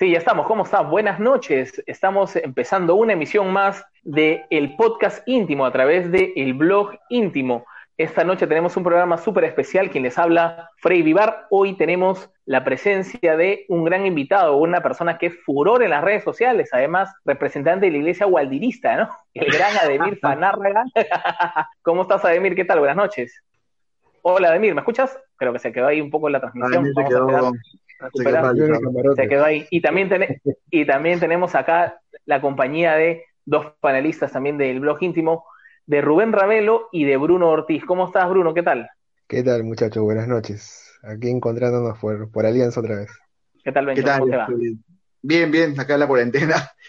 Sí, ya estamos. ¿Cómo está? Buenas noches. Estamos empezando una emisión más de el podcast íntimo a través de el blog íntimo. Esta noche tenemos un programa súper especial. Quien les habla, Frey Vivar. Hoy tenemos la presencia de un gran invitado, una persona que es furor en las redes sociales, además representante de la iglesia gualdirista, ¿no? El gran Ademir Fanárraga. ¿Cómo estás, Ademir? ¿Qué tal? Buenas noches. Hola, Ademir, ¿me escuchas? Creo que se quedó ahí un poco en la transmisión. Vamos se quedó, ahí. Y también, y también tenemos acá la compañía de dos panelistas también del blog íntimo, de Rubén Ravelo y de Bruno Ortiz. ¿Cómo estás, Bruno? ¿Qué tal? ¿Qué tal, muchachos? Buenas noches. Aquí encontrándonos por, por Alianza otra vez. ¿Qué tal, Bencho? ¿Cómo te va? Bien, bien, acá en la cuarentena.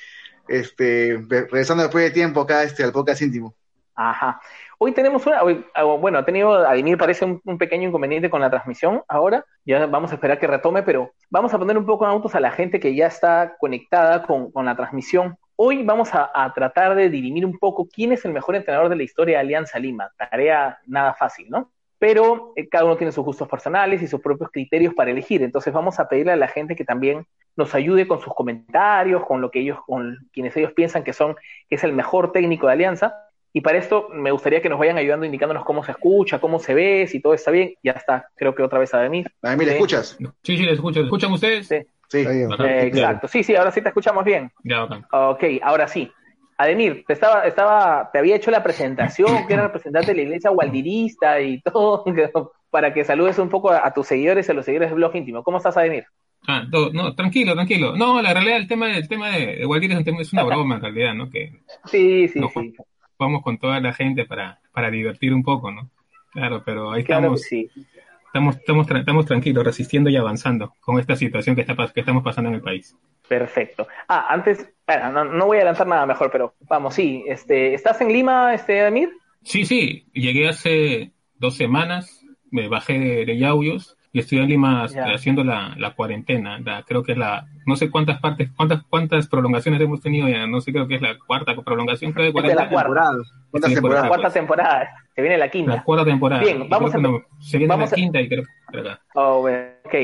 Este, regresando después de tiempo acá este, al podcast íntimo. Ajá. Hoy tenemos una, ah, bueno, ha tenido, Ademir parece un, pequeño inconveniente con la transmisión ahora, ya vamos a esperar que retome, pero vamos a poner un poco en autos a la gente que ya está conectada con, la transmisión. Hoy vamos a, tratar de dirimir un poco quién es el mejor entrenador de la historia de Alianza Lima. Tarea nada fácil, ¿no? Pero eh, cada uno tiene sus gustos personales y sus propios criterios para elegir. Entonces vamos a pedirle a la gente que también nos ayude con sus comentarios, con lo que ellos, con quienes ellos piensan que son, que es el mejor técnico de Alianza y para esto me gustaría que nos vayan ayudando indicándonos cómo se escucha, cómo se ve, si todo está bien. Ya está, creo que otra vez a mí. ¿A mí le escuchas? Sí, sí, le escucho. ¿Le escuchan ustedes? Sí. sí. Eh, exacto. Sí, sí, ahora sí te escuchamos bien. Ya, Ok, ahora sí. Ademir, te estaba, estaba, te había hecho la presentación, que era representante de la iglesia gualdirista y todo, para que saludes un poco a, tus seguidores y a los seguidores del blog íntimo. ¿Cómo estás, Ademir? Ah, no, tranquilo, tranquilo. No, la realidad, el tema, el tema de, de es, una broma en realidad, ¿no? Que sí, sí, sí vamos con toda la gente para, para divertir un poco, ¿no? Claro, pero ahí estamos, estamos, estamos, estamos tranquilos, resistiendo y avanzando con esta situación que, está, que estamos pasando en el país. Perfecto. Ah, antes, no, no, voy a lanzar nada mejor, pero vamos, sí, este, ¿estás en Lima, este, Amir? Sí, sí, llegué hace dos semanas, me bajé de, de Yauyos y estoy en Lima haciendo la, la cuarentena. creo que es la, no sé cuántas partes, cuántas cuántas prolongaciones hemos tenido ya, no sé, creo que es la cuarta prolongación. Creo, de cuarentena. la cuarta. temporada? cuarta temporada. Se viene la quinta. La cuarta temporada. Bien, vamos a, se viene la quinta y creo. Oh, ok.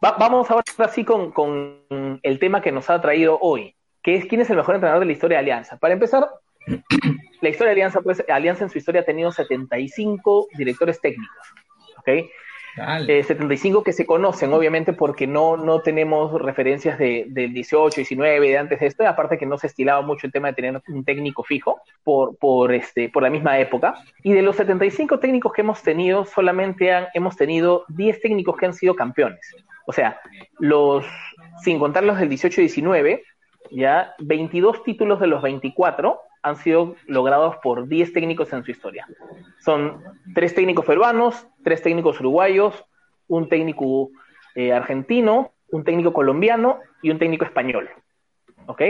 vamos ahora así con, con el tema que nos ha traído hoy, que es quién es el mejor entrenador de la historia de Alianza. Para empezar, la historia de Alianza, pues Alianza en su historia ha tenido 75 directores técnicos. ¿Ok? 75 eh, que se conocen, obviamente, porque no, no tenemos referencias de, del 18, 19, de antes de esto, aparte que no se estilaba mucho el tema de tener un técnico fijo por, por, este, por la misma época. Y de los 75 técnicos que hemos tenido, solamente han, hemos tenido 10 técnicos que han sido campeones. O sea, los, sin contar los del 18 y 19, ya 22 títulos de los 24 han sido logrados por 10 técnicos en su historia. Son tres técnicos peruanos, tres técnicos uruguayos, un técnico eh, argentino, un técnico colombiano y un técnico español. ¿Ok?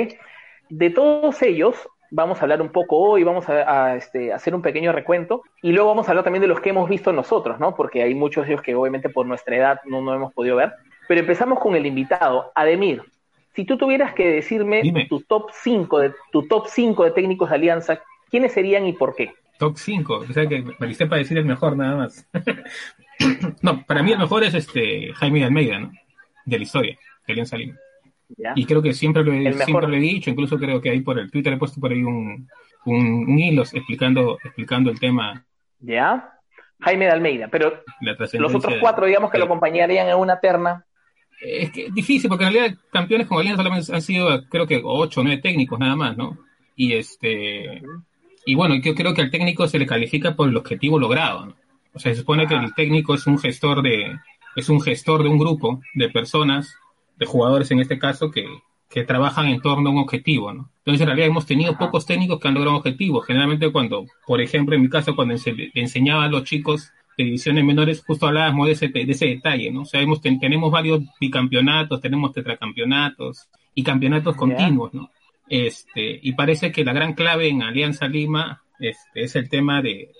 De todos ellos, vamos a hablar un poco hoy, vamos a, este, hacer un pequeño recuento y luego vamos a hablar también de los que hemos visto nosotros, ¿no? Porque hay muchos de ellos que obviamente por nuestra edad no, no hemos podido ver. Pero empezamos con el invitado, Ademir. Si tú tuvieras que decirme tu top 5 de tu top 5 de técnicos de Alianza, ¿quiénes serían y por qué? Top 5, o sea que me listé para decir el mejor nada más. no, para mí el mejor es este Jaime de Almeida, ¿no? De la historia, de Alianza Lima. Y creo que siempre lo, he, siempre lo he dicho, incluso creo que ahí por el Twitter he puesto por ahí un, un, hilo explicando, explicando el tema. ¿Ya? Jaime de Almeida, pero los otros cuatro, digamos que lo acompañarían en una terna, es que es difícil, porque en realidad campeones como Alianza solamente han sido, creo que, ocho o nueve técnicos nada más, ¿no? Y este. Y bueno, yo creo que al técnico se le califica por el objetivo logrado, ¿no? O sea, se supone que el técnico es un gestor de. Es un gestor de un grupo de personas, de jugadores en este caso, que, que trabajan en torno a un objetivo, ¿no? Entonces, en realidad hemos tenido pocos técnicos que han logrado objetivos. Generalmente cuando, por ejemplo, en mi caso, cuando se enseñaba a los chicos divisiones menores, justo hablábamos de ese, de ese detalle, ¿no? O sea, tenemos varios bicampeonatos, tenemos tetracampeonatos y campeonatos continuos, ¿no? Este, y parece que la gran clave en Alianza Lima este, es el tema de,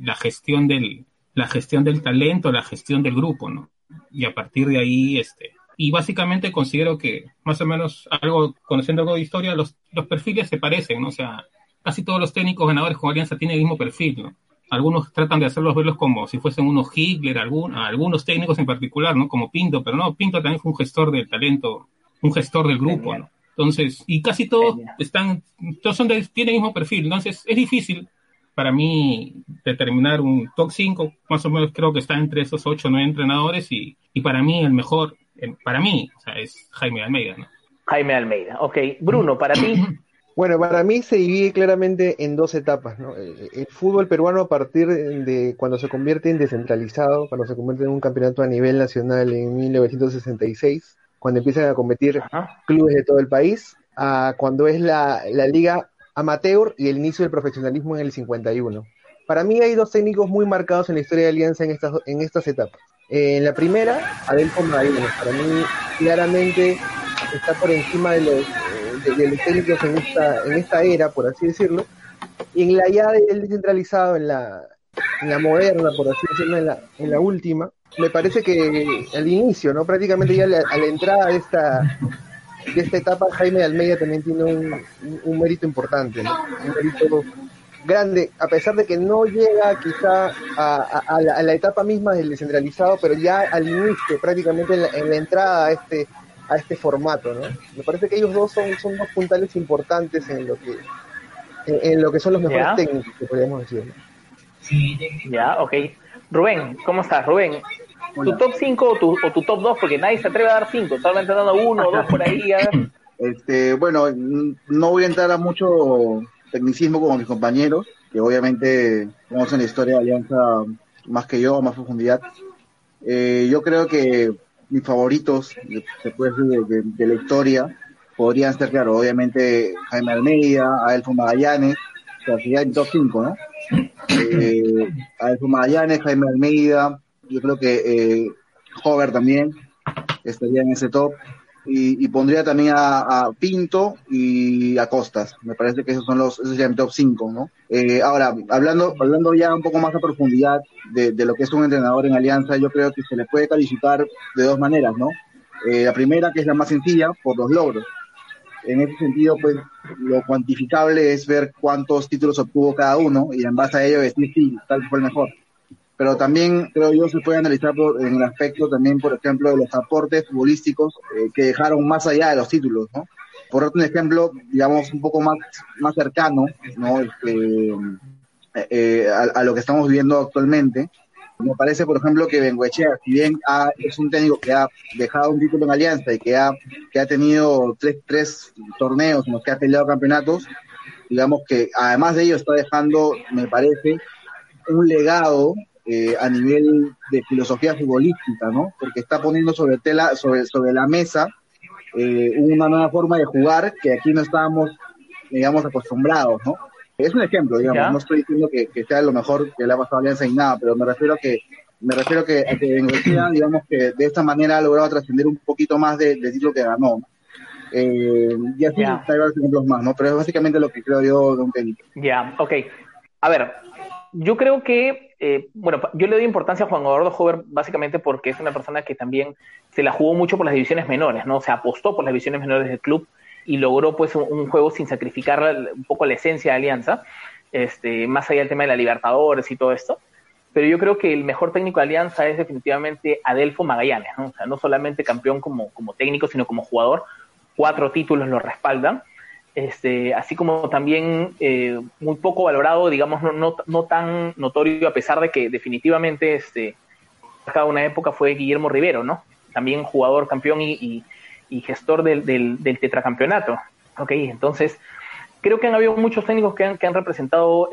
la gestión del, la gestión del talento, la gestión del grupo, ¿no? Y a partir de ahí, este, y básicamente considero que más o menos algo, conociendo algo de historia, los, los perfiles se parecen, ¿no? O sea, casi todos los técnicos ganadores con Alianza tienen el mismo perfil, ¿no? Algunos tratan de hacerlos verlos como si fuesen unos Hitler, algún, algunos técnicos en particular, ¿no? Como Pinto, pero no, Pinto también fue un gestor del talento un gestor del grupo, ¿no? Entonces, y casi todos están, todos son de, tienen el mismo perfil, entonces es difícil para mí determinar un top 5, más o menos creo que está entre esos 8 o 9 entrenadores y, y para mí el mejor, para mí, o sea, es Jaime Almeida, ¿no? Jaime Almeida, ok. Bruno, para ti. Bueno, para mí se divide claramente en dos etapas. ¿no? El fútbol peruano a partir de cuando se convierte en descentralizado, cuando se convierte en un campeonato a nivel nacional en 1966, cuando empiezan a competir clubes de todo el país, a cuando es la, la liga amateur y el inicio del profesionalismo en el 51. Para mí hay dos técnicos muy marcados en la historia de Alianza en estas, en estas etapas. en la primera, Adelfo Magallanes. Para mí, claramente, está por encima de los, de, los técnicos en esta, en esta era, por así decirlo, y en la ya del descentralizado, en la, en la moderna, por así decirlo, en la, en la última, me parece que al inicio, ¿no? Prácticamente ya a la, entrada de esta, de esta etapa, Jaime Almeida también tiene un, un, mérito importante, ¿no? Un mérito grande, a pesar de que no llega quizá a, a, la, a, la, etapa misma del descentralizado, pero ya al inicio, prácticamente en la, en la entrada a este, a este formato, ¿no? Me parece que ellos dos son, son dos puntales importantes en lo que en, lo que son los mejores técnicos, que podríamos decir. Ya, ok. Rubén, ¿cómo estás? Rubén, ¿tu top 5 o tu, o tu top 2? Porque nadie se atreve a dar 5, solamente dando uno o dos por ahí. Este, bueno, no voy a entrar a mucho tecnicismo como mis compañeros, que obviamente conocen la historia de Alianza más que yo, más profundidad. Eh, yo creo que mis favoritos, se puede decir, de, la historia, podrían ser, claro, obviamente Jaime Almeida, Adelfo Magallanes, o sea, sería en top 5, ¿no? Eh, Adelfo Magallanes, Jaime Almeida, yo creo que eh, Hover también estaría en ese top y, pondría también a, Pinto y a Costas. Me parece que esos son los, esos serían top 5, ¿no? Eh, ahora, hablando, hablando ya un poco más a profundidad de, lo que es un entrenador en Alianza, yo creo que se le puede calificar de dos maneras, ¿no? Eh, la primera, que es la más sencilla, por los logros. En ese sentido, pues, lo cuantificable es ver cuántos títulos obtuvo cada uno y en base a ello decir si tal fue el mejor pero también creo yo se puede analizar en el aspecto también, por ejemplo, de los aportes futbolísticos eh, que dejaron más allá de los títulos, ¿no? Por otro ejemplo, digamos, un poco más, más cercano, ¿no? Este, eh, eh, a, lo que estamos viviendo actualmente, me parece, por ejemplo, que Benguechea, si bien es un técnico que ha dejado un título en Alianza y que ha, que ha tenido tres, tres torneos en los que ha peleado campeonatos, digamos que además de ello está dejando, me parece, un legado eh, a nivel de filosofía futbolística, ¿no? Porque está poniendo sobre tela, sobre, sobre la mesa eh, una nueva forma de jugar que aquí no estábamos, digamos, acostumbrados, ¿no? Es un ejemplo, digamos, no estoy diciendo que, sea lo mejor que le ha pasado a Alianza y nada, pero me refiero a que me refiero que, a que digamos que de esta manera ha logrado trascender un poquito más del de título que ganó. Eh, y así hay varios ejemplos más, ¿no? Pero es básicamente lo que creo yo de un técnico. Ya, ok. A ver, yo creo que, eh, bueno, yo le doy importancia a Juan Eduardo Hover básicamente porque es una persona que también se la jugó mucho por las divisiones menores, ¿no? Se apostó por las divisiones menores del club y logró pues un, juego sin sacrificar un poco la esencia de Alianza, este, más allá del tema de la Libertadores y todo esto. Pero yo creo que el mejor técnico de Alianza es definitivamente Adelfo Magallanes, ¿no? O sea, no solamente campeón como, como técnico, sino como jugador. Cuatro títulos lo respaldan este, así como también eh, muy poco valorado, digamos, no, no, no, tan notorio, a pesar de que definitivamente este, cada una época fue Guillermo Rivero, ¿no? También jugador, campeón y, y, gestor del, del, del, tetracampeonato. Ok, entonces creo que han habido muchos técnicos que han, que han representado,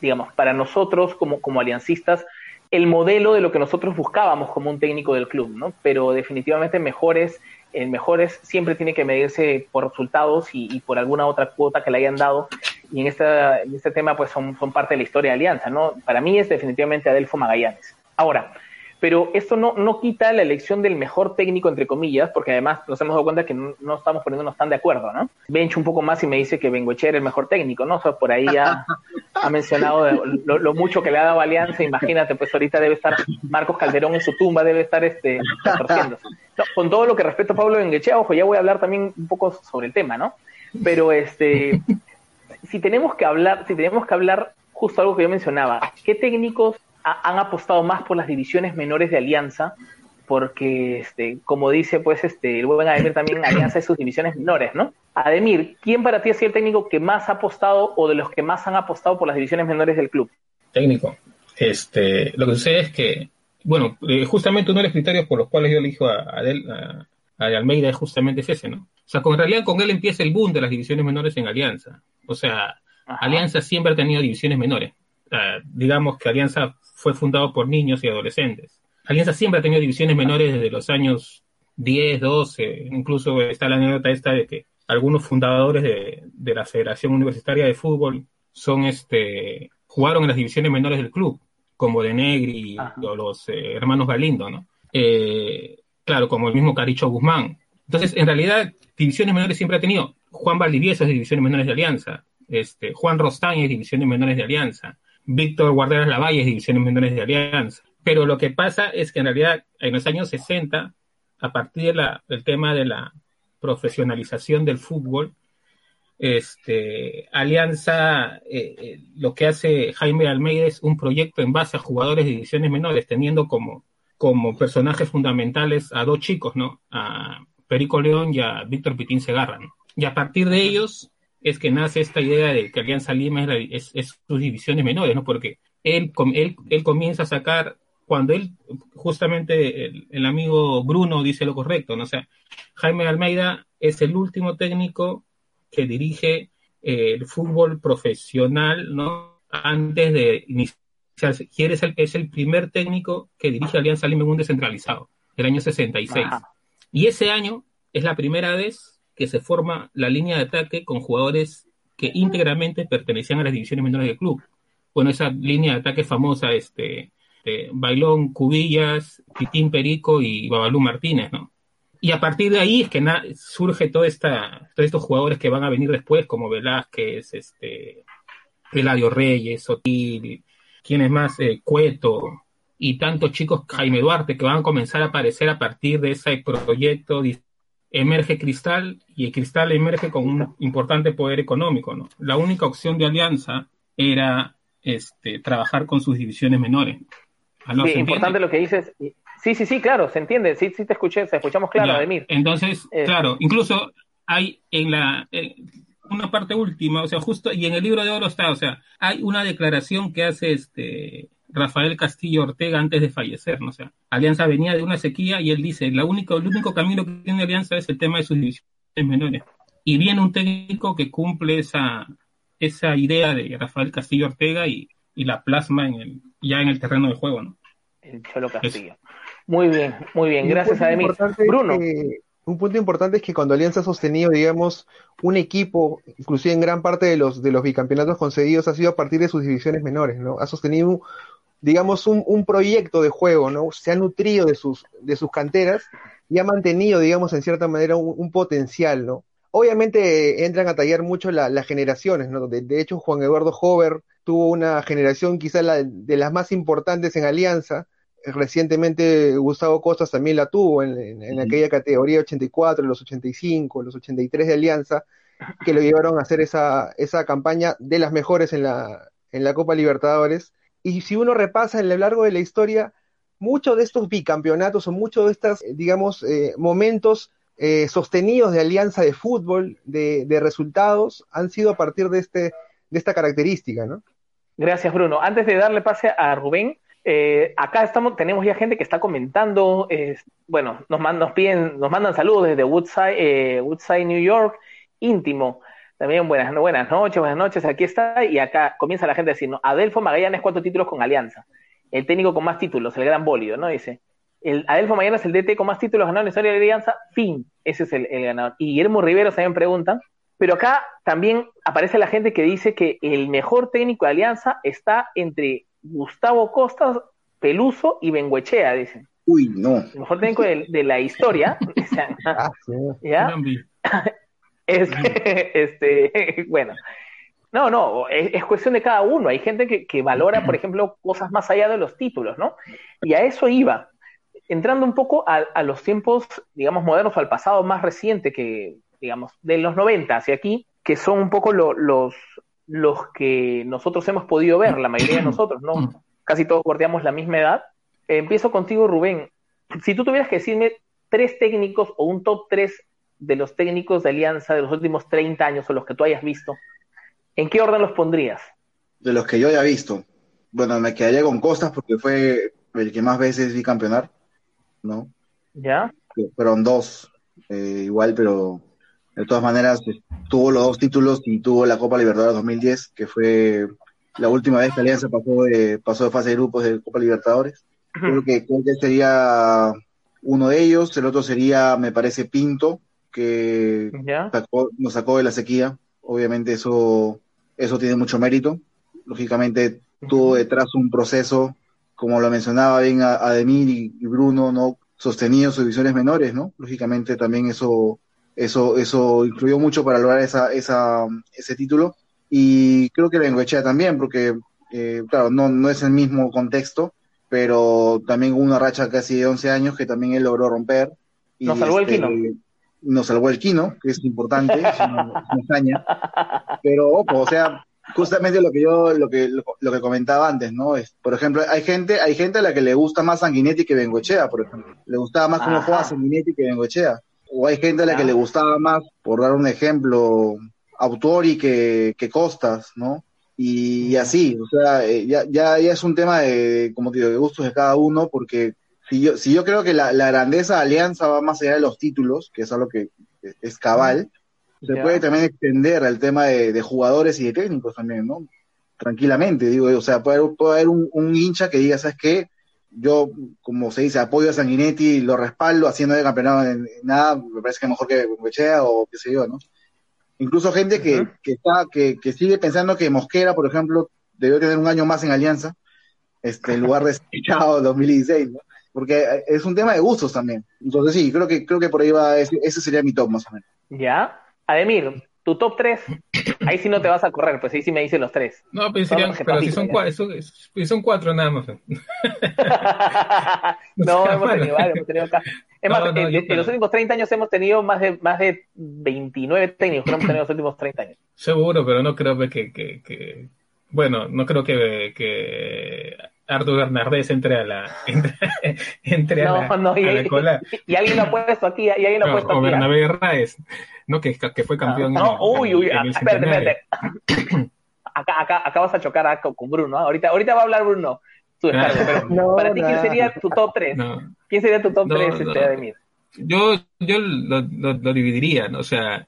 digamos, para nosotros como, como aliancistas, el modelo de lo que nosotros buscábamos como un técnico del club, ¿no? Pero definitivamente mejores el mejores siempre tiene que medirse por resultados y, por alguna otra cuota que le hayan dado. Y en, esta, en este tema, pues son, son parte de la historia de Alianza, ¿no? Para mí es definitivamente Adelfo Magallanes. Ahora, pero esto no, no quita la elección del mejor técnico, entre comillas, porque además nos hemos dado cuenta que no, estamos poniéndonos tan de acuerdo, ¿no? Bench un poco más y me dice que Bengocher es el mejor técnico, ¿no? O sea, por ahí ya ha mencionado lo, mucho que le ha dado Alianza, imagínate, pues ahorita debe estar Marcos Calderón en su tumba, debe estar este, con todo lo que respeto a Pablo Bengochea, ojo, ya voy a hablar también un poco sobre el tema, ¿no? Pero este, si tenemos que hablar, si tenemos que hablar justo algo que yo mencionaba, ¿qué técnicos han apostado más por las divisiones menores de Alianza porque, este, como dice, pues, este, el buen Ademir también alianza de sus divisiones menores, ¿no? Ademir, ¿quién para ti ha sido el técnico que más ha apostado o de los que más han apostado por las divisiones menores del club? Técnico. Este, lo que sucede es que, bueno, eh, justamente uno de los criterios por los cuales yo elijo a, a, a, Almeida es justamente ese, ¿no? O sea, con, en realidad con él empieza el boom de las divisiones menores en Alianza. O sea, Alianza siempre ha tenido divisiones menores. Digamos que Alianza fue fundado por niños y adolescentes. Alianza siempre ha tenido divisiones menores desde los años 10, 12, incluso está la anécdota esta de que algunos fundadores de, de la Federación Universitaria de Fútbol son este jugaron en las divisiones menores del club, como de Negri o los eh, hermanos Galindo, ¿no? Eh, claro, como el mismo Caricho Guzmán. Entonces, en realidad, divisiones menores siempre ha tenido. Juan Valdivieso es de divisiones menores de Alianza, este, Juan Rostaña es divisiones menores de Alianza, Víctor Guarderas Lavalle es divisiones menores de Alianza. Pero lo que pasa es que en realidad en los años 60, a partir del tema de la profesionalización del fútbol, este, Alianza, eh, eh, lo que hace Jaime Almeida es un proyecto en base a jugadores de divisiones menores, teniendo como, como personajes fundamentales a dos chicos, ¿no? A Perico León y a Víctor Pitín Segarra, Y a partir de ellos es que nace esta idea de que Alianza Lima es, sus divisiones menores, ¿no? Porque él, él, él comienza a sacar, cuando él, justamente el, amigo Bruno dice lo correcto, ¿no? O sea, Jaime Almeida es el último técnico que dirige eh, el fútbol profesional, ¿no? Antes de iniciar, es el, es el primer técnico que dirige Alianza Lima en un descentralizado, el año 66. Y ese año es la primera vez que se forma la línea de ataque con jugadores que íntegramente pertenecían a las divisiones menores del club. Bueno, esa línea de ataque famosa, este, Bailón, Cubillas, Pitín Perico y Babalú Martínez, ¿no? Y a partir de ahí es que surge toda esta, todos estos jugadores que van a venir después, como Velázquez, este, Eladio Reyes, Sotil, quienes más, eh, Cueto, y tantos chicos, Jaime Duarte, que van a comenzar a aparecer a partir de ese proyecto emerge Cristal y el Cristal emerge con un importante poder económico. ¿no? La única opción de alianza era este, trabajar con sus divisiones menores. ¿Ah, sí, importante lo que dices. Sí, sí, sí, claro, se entiende. Sí, sí te escuché, te escuchamos claro, Ademir. Entonces, eh, claro, incluso hay en la una parte última, o sea, justo y en el libro de oro está, o sea, hay una declaración que hace este Rafael Castillo Ortega antes de fallecer, ¿no? O sea, Alianza venía de una sequía y él dice, la único, el único camino que tiene Alianza es el tema de sus divisiones menores. Y viene un técnico que cumple esa, esa idea de Rafael Castillo Ortega y, la plasma en el, ya en el terreno de juego, ¿no? El Cholo Castillo. Muy bien, muy bien, gracias a Bruno. un punto importante es que cuando Alianza ha sostenido, digamos, un equipo, inclusive en gran parte de los, de los bicampeonatos conseguidos, ha sido a partir de sus divisiones menores, ¿no? Ha sostenido digamos, un, un, proyecto de juego, ¿no? Se ha nutrido de sus, de sus canteras y ha mantenido, digamos, en cierta manera un, potencial, ¿no? Obviamente entran a tallar mucho las generaciones, ¿no? De, hecho, Juan Eduardo Hover tuvo una generación quizá de las más importantes en Alianza. Recientemente Gustavo Costas también la tuvo en, en, aquella categoría 84, los 85, los 83 de Alianza, que lo llevaron a hacer esa, esa campaña de las mejores en la, en la Copa Libertadores y si uno repasa en lo largo de la historia, muchos de estos bicampeonatos o muchos de estos, eh, digamos, eh, momentos eh, sostenidos de alianza de fútbol, de, resultados, han sido a partir de, este, de esta característica, ¿no? Gracias, Bruno. Antes de darle pase a Rubén, acá estamos, tenemos ya gente que está comentando, bueno, nos, nos, piden, nos mandan saludos desde Woodside, Woodside, New York, íntimo. También buenas, buenas noches, buenas noches, aquí está. Y acá comienza la gente a decir, ¿no? Adelfo Magallanes, cuatro títulos con Alianza. El técnico con más títulos, el gran bólido, ¿no? Dice, el Adelfo Magallanes, el DT con más títulos ganado en la historia de Alianza, fin. Ese es el, ganador. Y Guillermo Rivero también pregunta, pero acá también aparece la gente que dice que el mejor técnico de Alianza está entre Gustavo Costas, Peluso y Benguechea, dicen. Uy, no. El mejor técnico de, la historia. ah, ¿ya? Es, este, bueno, no, no, es, cuestión de cada uno. Hay gente que, valora, por ejemplo, cosas más allá de los títulos, ¿no? Y a eso iba. Entrando un poco a, los tiempos, digamos, modernos al pasado más reciente que, digamos, de los 90 hacia aquí, que son un poco los, los que nosotros hemos podido ver, la mayoría de nosotros, ¿no? Casi todos guardamos la misma edad. empiezo contigo, Rubén. si tú tuvieras que decirme tres técnicos o un top tres de los técnicos de Alianza de los últimos 30 años o los que tú hayas visto, ¿en qué orden los pondrías? De los que yo haya visto. Bueno, me quedaría con Costas porque fue el que más veces vi campeonar, ¿no? ¿Ya? Fueron dos, eh, igual, pero de todas maneras pues, tuvo los dos títulos y tuvo la Copa Libertadores 2010, que fue la última vez que Alianza pasó de, pasó de fase de grupos de Copa Libertadores. Creo que, creo que sería uno de ellos, el otro sería, me parece, Pinto, que nos sacó de la sequía. Obviamente eso, eso tiene mucho mérito. Lógicamente tuvo detrás un proceso, como lo mencionaba bien Ademir y, y Bruno, no sostenido sus divisiones menores, ¿no? Lógicamente también eso, eso, eso influyó mucho para lograr esa, esa, ese título. Y creo que Bengoechea también, porque, eh, claro, no, no es el mismo contexto, pero también hubo una racha casi de 11 años que también él logró romper. Y nos salvó el Quino. Nos salvó el Quino, que es importante, es una. Pero, ojo, o sea, justamente lo que yo, lo que, lo, que comentaba antes, ¿no? Es, por ejemplo, hay gente, hay gente a la que le gusta más Sanguinetti que Bengochea, por ejemplo. Le gustaba más cómo juega Sanguinetti que Bengochea. O hay gente a la que le gustaba más, por dar un ejemplo, Autori que, que Costas, ¿no? Y, así, o sea, eh, ya, ya, ya es un tema de, como te digo, de gustos de cada uno, porque si yo, si yo creo que la, la grandeza de Alianza va más allá de los títulos, que es algo que es cabal, se puede también extender al tema de, jugadores y de técnicos también, ¿no? Tranquilamente, digo, o sea, puede, haber un, hincha que diga, ¿sabes qué? Yo, como se dice, apoyo a Sanguinetti, lo respaldo, haciendo de campeonato en, nada, me parece que mejor que Bengochea o qué sé yo, ¿no? Incluso gente que, que está, que, que, sigue pensando que Mosquera, por ejemplo, debió tener un año más en Alianza, este, en lugar de Chao 2016, ¿no? Porque es un tema de gustos también. Entonces sí, creo que, creo que por ahí va, ese, ese sería mi top más o menos. Ya, Ademir, tu top 3, ahí sí no te vas a correr, pues ahí sí me dicen los tres. No, pero, serían, pero si son, cuatro, son, son, cuatro nada más. no, hemos tenido varios, hemos tenido Es más, en, los últimos 30 años hemos tenido más de, más de 29 técnicos que hemos tenido en los últimos 30 años. Seguro, pero no creo que, que, que bueno, no creo que, que Arturo Bernardés entre a la entre, entre a la, no, y, a la cola. Y, alguien lo ha puesto aquí, y alguien lo ha puesto o aquí. O Bernabé Raes. ¿no? Que, que fue campeón. No, uy, uy, espérate, espérate. Acá, acá, acá vas a chocar con Bruno. Ahorita, ahorita va a hablar Bruno. Su descargo, pero no, para ti, ¿quién sería tu top 3? ¿Quién sería tu top 3 este, Ademir? Yo, yo lo, lo, lo, dividiría, ¿no? O sea,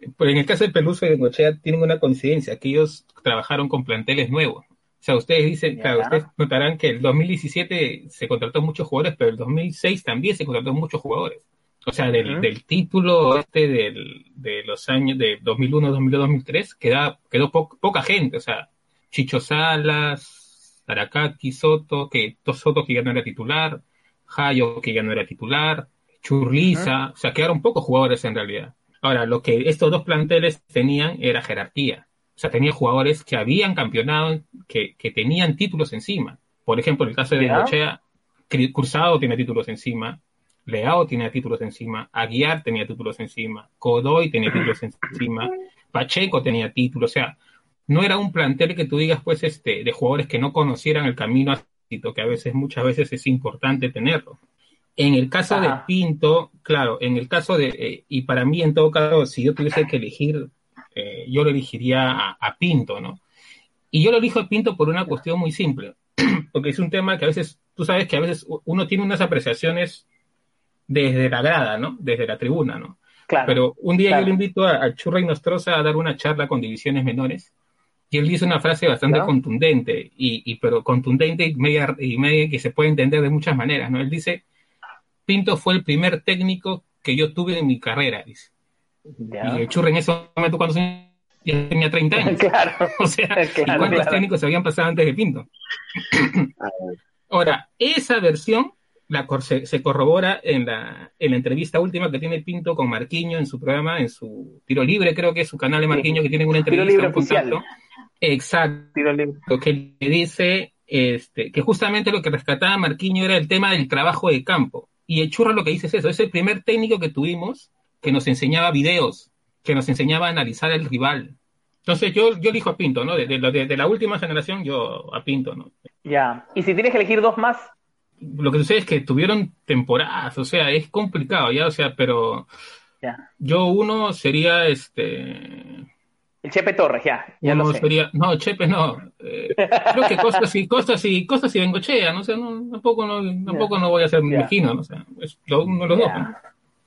en el caso de Peluso y de Gochea tienen una coincidencia, que ellos trabajaron con planteles nuevos. O sea, ustedes dicen, claro, ustedes notarán que el 2017 se contrató muchos jugadores, pero el 2006 también se contrató muchos jugadores. O sea, del, del título este del, de los años de 2001, 2002, 2003, queda, quedó poca gente. O sea, Chicho Salas, Aracaki, Soto, que Soto que ya no era titular, Jayo que ya no era titular, Churliza, o sea, quedaron pocos jugadores en realidad. Ahora, lo que estos dos planteles tenían era jerarquía. O sea, tenía jugadores que habían campeonado, que, que tenían títulos encima. Por ejemplo, en el caso de Bengochea, Cruzado tiene títulos encima, Leao tenía títulos encima, Aguiar tenía títulos encima, Codoy tenía títulos encima, Pacheco tenía títulos, o sea, no era un plantel que tú digas, pues, este, de jugadores que no conocieran el camino a que a veces, muchas veces es importante tenerlo. En el caso de Pinto, claro, en el caso de, eh, y para mí en todo caso, si yo tuviese que elegir, eh, yo lo elegiría a, a, Pinto, ¿no? Y yo lo elijo a Pinto por una cuestión muy simple, porque es un tema que a veces, tú sabes que a veces uno tiene unas apreciaciones desde la grada, ¿no? Desde la tribuna, ¿no? Claro, Pero un día yo le invito a, a Churra y Nostroza a dar una charla con divisiones menores y él dice una frase bastante contundente, y, y, pero contundente y media, y media que se puede entender de muchas maneras, ¿no? Él dice, Pinto fue el primer técnico que yo tuve en mi carrera, dice. Y el Churra en ese momento cuando tenía 30 años. Claro. o sea, ¿cuántos técnicos se habían pasado antes de Pinto? Ahora, esa versión la, se, se, corrobora en la, en la entrevista última que tiene Pinto con Marquiño en su programa, en su tiro libre, creo que es su canal de Marquiño, que tiene una entrevista. Tiro libre oficial. Exacto. Lo que le dice este, que justamente lo que rescataba Marquiño era el tema del trabajo de campo. Y el churro lo que dice es eso, es el primer técnico que tuvimos que nos enseñaba videos, que nos enseñaba a analizar al rival. Entonces yo, yo elijo a Pinto, ¿no? De, de, de, de la última generación, yo a Pinto, ¿no? Ya. Y si tienes que elegir dos más, lo que sucede es que tuvieron temporadas, o sea, es complicado ya, o sea, pero Ya. yo uno sería este El Chepe Torres, ya. Ya uno lo sé. sería, no, Chepe no, eh, creo que Costas y Costas y Costas y Bengochea, no sé, no, tampoco no, tampoco no voy a ser mezquino, no sé, es lo- uno de los dos, ¿no?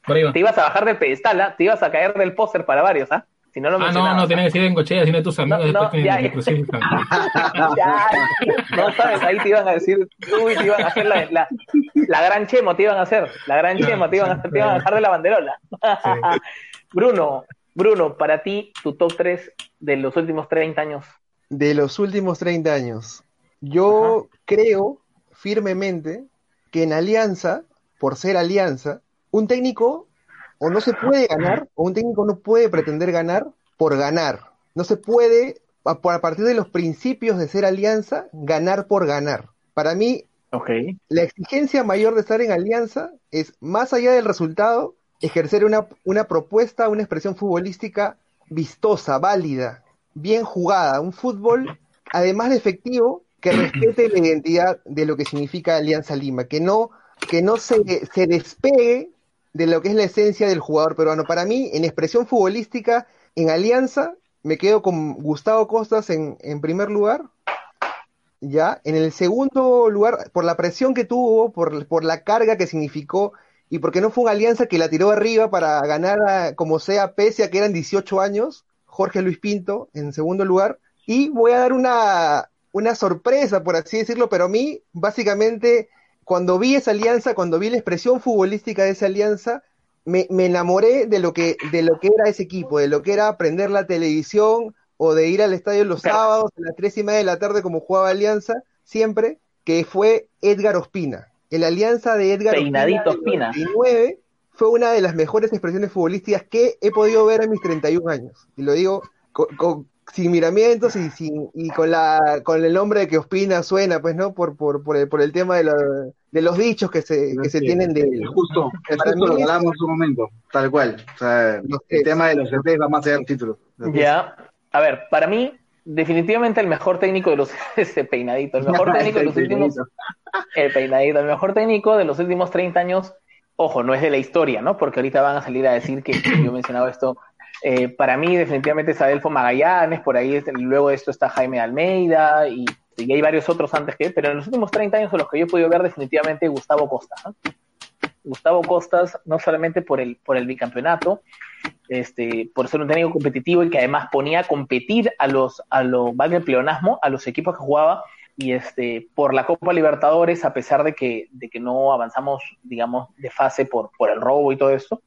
Por ahí va. Te ibas a bajar del pedestal, ¿ah? Te ibas a caer del póster para varios, ¿ah? Si no lo Ah, no, no, ¿ah? tenés que decir Bengochea, sino tus amigos No, después no, ya, ya. no sabes, ahí te iban a decir, uy, te iban a hacer la, la, la gran chemo, te iban a hacer, la gran Ya, chemo, te iban, a, sí, te iban a dejar de la banderola. Sí. Bruno, Bruno, para ti, tu top 3 de los últimos 30 años. de los últimos 30 años. Yo creo firmemente que en Alianza, por ser Alianza, un técnico o no se puede ganar, o un técnico no puede pretender ganar por ganar. No se puede, a, a partir de los principios de ser Alianza, ganar por ganar. Para mí, la exigencia mayor de estar en alianza es, más allá del resultado, ejercer una, una propuesta, una expresión futbolística vistosa, válida, bien jugada, un fútbol, además de efectivo, que respete la identidad de lo que significa Alianza Lima, que no, que no se, se despegue de lo que es la esencia del jugador peruano. Para mí, en expresión futbolística, en Alianza, me quedo con Gustavo Costas en, en primer lugar, ya, en el segundo lugar, por la presión que tuvo, por, por la carga que significó, y porque no fue una alianza que la tiró arriba para ganar como sea, pese a que eran 18 años, Jorge Luis Pinto en segundo lugar. Y voy a dar una, una sorpresa, por así decirlo, pero a mí, básicamente, cuando vi esa alianza, cuando vi la expresión futbolística de esa alianza, me, me enamoré de lo que, de lo que era ese equipo, de lo que era prender la televisión o de ir al estadio los sábados a las tres y media de la tarde como jugaba Alianza, siempre, que fue Edgar Ospina. El alianza de Edgar Peinadito Ospina, Ospina. del 99 fue una de las mejores expresiones futbolísticas que he podido ver en mis 31 años. Y lo digo co- co- sin miramientos y sin y con la con el nombre de que Ospina suena, pues, ¿no? Por, por, por, el, por el tema de, lo- de los dichos que se, que se tienen de justo, justo lo hablamos en un momento, tal cual. O sea, Los el tema de los CPs va más allá del título. Ya, a ver, para mí, definitivamente el mejor técnico de los, ese peinadito, el mejor técnico de los últimos, el peinadito, el mejor técnico de los últimos 30 años, ojo, no es de la historia, ¿no? Porque ahorita van a salir a decir que, que yo he mencionado esto. Eh, para mí, definitivamente es Adelfo Magallanes, por ahí, luego de esto está Jaime Almeida y, y hay varios otros antes que pero en los últimos 30 años, de los que yo he podido ver, definitivamente Gustavo Costa. Gustavo Costas, no solamente por el, por el bicampeonato, este, por ser un técnico competitivo y que además ponía a competir a los, a los, valga pleonasmo, a los equipos que jugaba, y este, por la Copa Libertadores, a pesar de que, de que no avanzamos, digamos, de fase por, por el robo y todo esto,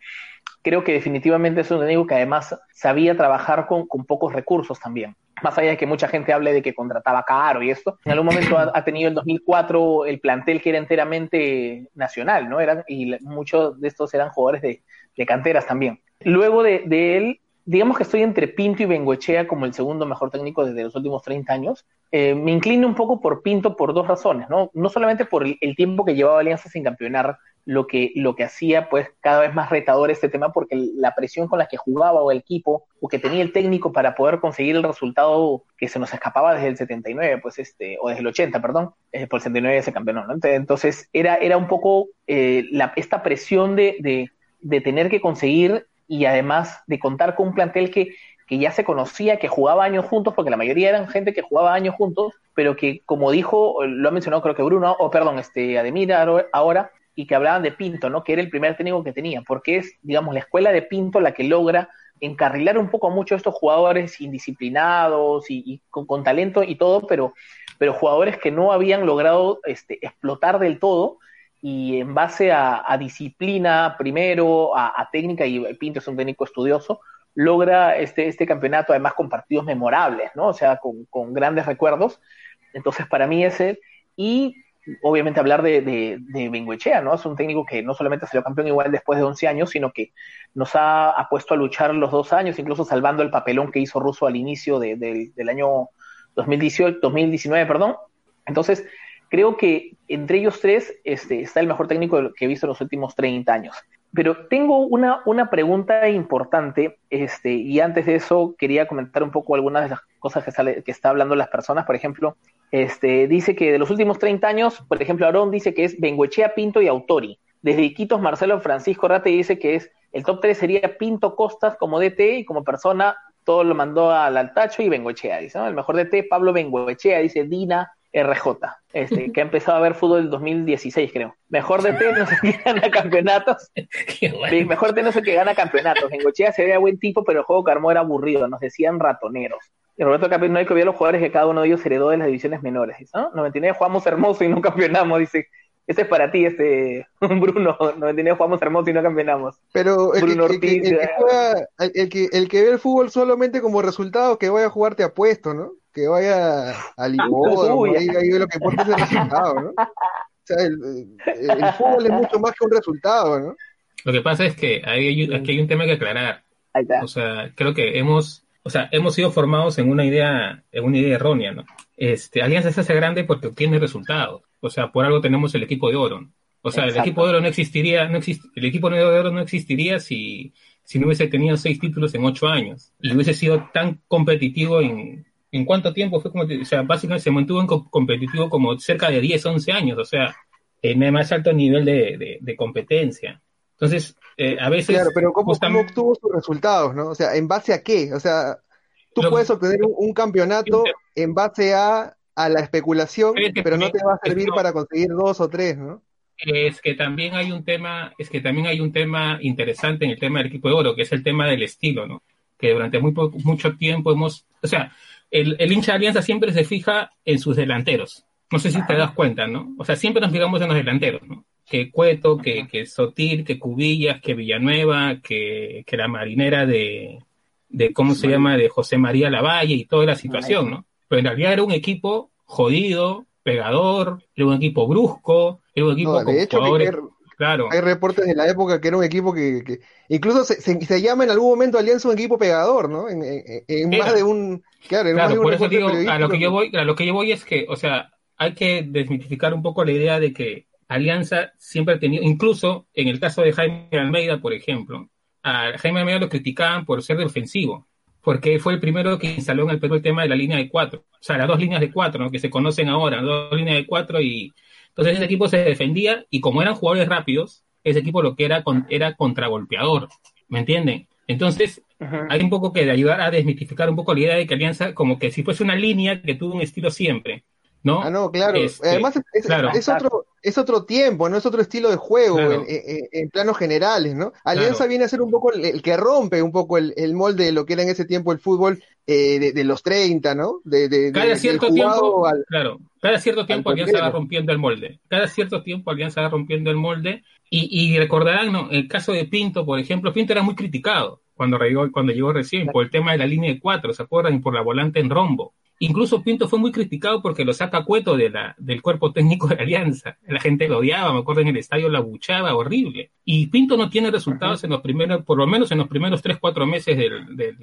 creo que definitivamente es un técnico que además sabía trabajar con, con pocos recursos también. Más allá de que mucha gente hable de que contrataba caro y esto, en algún momento ha, ha tenido el 2004 el plantel que era enteramente nacional, ¿no? Eran, y muchos de estos eran jugadores de, de canteras también. Luego de, él, digamos que estoy entre Pinto y Bengoechea como el segundo mejor técnico desde los últimos 30 años. Eh, me inclino un poco por Pinto por dos razones, ¿no? No solamente por el tiempo que llevaba Alianza sin campeonar, lo que, lo que hacía pues cada vez más retador este tema, porque la presión con la que jugaba o el equipo, o que tenía el técnico para poder conseguir el resultado que se nos escapaba desde el 79, pues este, o desde el 80, perdón, eh, por el 79 se campeonó, ¿no? Entonces era, era un poco eh, la, esta presión de, de, de tener que conseguir y además de contar con un plantel que, que ya se conocía, que jugaba años juntos, porque la mayoría eran gente que jugaba años juntos, pero que, como dijo, lo ha mencionado creo que Bruno, o perdón, este, Ademir ahora, y que hablaban de Pinto, ¿no? Que era el primer técnico que tenía, porque es, digamos, la escuela de Pinto la que logra encarrilar un poco a muchos de estos jugadores indisciplinados y, con, talento y todo, pero, pero jugadores que no habían logrado este, explotar del todo y en base a, a disciplina primero, a, a, técnica, y Pinto es un técnico estudioso, logra este, este campeonato además con partidos memorables, ¿no? O sea, con, con grandes recuerdos. Entonces, para mí ese, y obviamente hablar de, de, de Benguechea, ¿no? Es un técnico que no solamente salió campeón igual después de 11 años, sino que nos ha, ha puesto a luchar los dos años, incluso salvando el papelón que hizo Russo al inicio de, de, del año 2018, 2019, perdón. Entonces, creo que entre ellos tres este, está el mejor técnico que he visto en los últimos 30 años. Pero tengo una, una pregunta importante, este, y antes de eso quería comentar un poco algunas de las cosas que, sale, que está hablando las personas. Por ejemplo, este, dice que de los últimos 30 años, por ejemplo, Aarón dice que es Bengoechea, Pinto y Autori. Desde Iquitos, Marcelo Francisco Rate dice que es el top 3 sería Pinto Costas como DT y como persona todo lo mandó al altacho y Bengoechea, dice, ¿no? El mejor DT, Pablo Bengoechea, dice Dina RJ, este, que ha empezado a ver fútbol en 2016, creo. Mejor DT no sé qué gana campeonatos. Mejor DT no sé qué gana campeonatos. Bengoechea se veía buen tipo, pero el juego que armó era aburrido, nos decían ratoneros. Y Roberto Capel no hay que ver los jugadores que cada uno de ellos heredó de las divisiones menores. Dice, ¿no? 99 jugamos hermoso y no campeonamos, dice este es para ti, este Bruno. 99 jugamos hermoso y no campeonamos. Pero el, Bruno que, Ortiz, el, que, juega, el, que, el que ve el fútbol solamente como resultado, que vaya a jugar te apuesto, ¿no? Que vaya al hipódromo, ahí, ahí lo que importa es el resultado, ¿no? O sea, el, el, fútbol es mucho más que un resultado, ¿no? Lo que pasa es que hay, aquí hay un tema que aclarar. O sea, creo que hemos, o sea, hemos sido formados en una idea, en una idea errónea, ¿no? Este, Alianza se hace grande porque obtiene resultados. O sea, por algo tenemos el equipo de oro. O sea, el equipo de oro no existiría, no exist, el equipo de oro no existiría si, si no hubiese tenido seis títulos en ocho años y hubiese sido tan competitivo en, ¿en cuánto tiempo fue? Como, o sea, básicamente se mantuvo en competitivo como cerca de 10, 11 años, o sea, en el más alto nivel de, de, competencia. Entonces, eh, a veces... Claro, pero ¿cómo, ¿cómo, obtuvo sus resultados, no? O sea, ¿en base a qué? O sea, tú puedes obtener un, un campeonato en base a a la especulación, pero no te va a servir para conseguir dos o tres, ¿no? Es que también hay un tema, es que también hay un tema interesante en el tema del equipo de oro, que es el tema del estilo, ¿no? Que durante muy mucho tiempo hemos, o sea, el, el, hincha de Alianza siempre se fija en sus delanteros. No sé si te das cuenta, ¿no? O sea, siempre nos fijamos en los delanteros, ¿no? Que Cueto, que, que Sotil, que Cubillas, que Villanueva, que, que la marinera de, de, ¿cómo se llama? De José María Lavalle y toda la situación, ¿no? pero en realidad era un equipo jodido, pegador, era un equipo brusco, era un equipo no, de hecho, hay, claro. Hay reportes de la época que era un equipo que, que incluso se, se, se, llama en algún momento Alianza un equipo pegador, ¿no? En, en, en más de un claro, claro por eso digo, a lo que yo voy, a lo que yo voy es que, o sea, hay que desmitificar un poco la idea de que Alianza siempre ha tenido, incluso en el caso de Jaime Almeida, por ejemplo, a Jaime Almeida lo criticaban por ser defensivo porque fue el primero que instaló en el Perú el tema de la línea de cuatro, o sea, las dos líneas de cuatro, ¿no? que se conocen ahora, dos líneas de cuatro y entonces ese equipo se defendía y como eran jugadores rápidos, ese equipo lo que era era contragolpeador, ¿me entienden? Entonces, hay un poco que de ayudar a desmitificar un poco la idea de que Alianza, como que si fuese una línea que tuvo un estilo siempre, ¿no? Ah, no, claro. Este, Además, es, claro. es, otro, es otro tiempo, no es otro estilo de juego claro. en, en, en, planos generales, ¿no? Alianza claro. viene a ser un poco el, el que rompe un poco el, el, molde de lo que era en ese tiempo el fútbol eh, de, de, los 30, ¿no? De, de cada cierto tiempo, al, claro, cada cierto tiempo Alianza va rompiendo el molde. Cada cierto tiempo Alianza va rompiendo el molde. Y, y recordarán, ¿no? El caso de Pinto, por ejemplo, Pinto era muy criticado cuando llegó, cuando llegó recién por el tema de la línea de cuatro, ¿se acuerdan? Y por la volante en rombo. Incluso Pinto fue muy criticado porque lo saca Cueto de la, del cuerpo técnico de la Alianza. La gente lo odiaba, me acuerdo en el estadio la buchaba, horrible. Y Pinto no tiene resultados en los primeros, por lo menos en los primeros tres, cuatro meses del, del,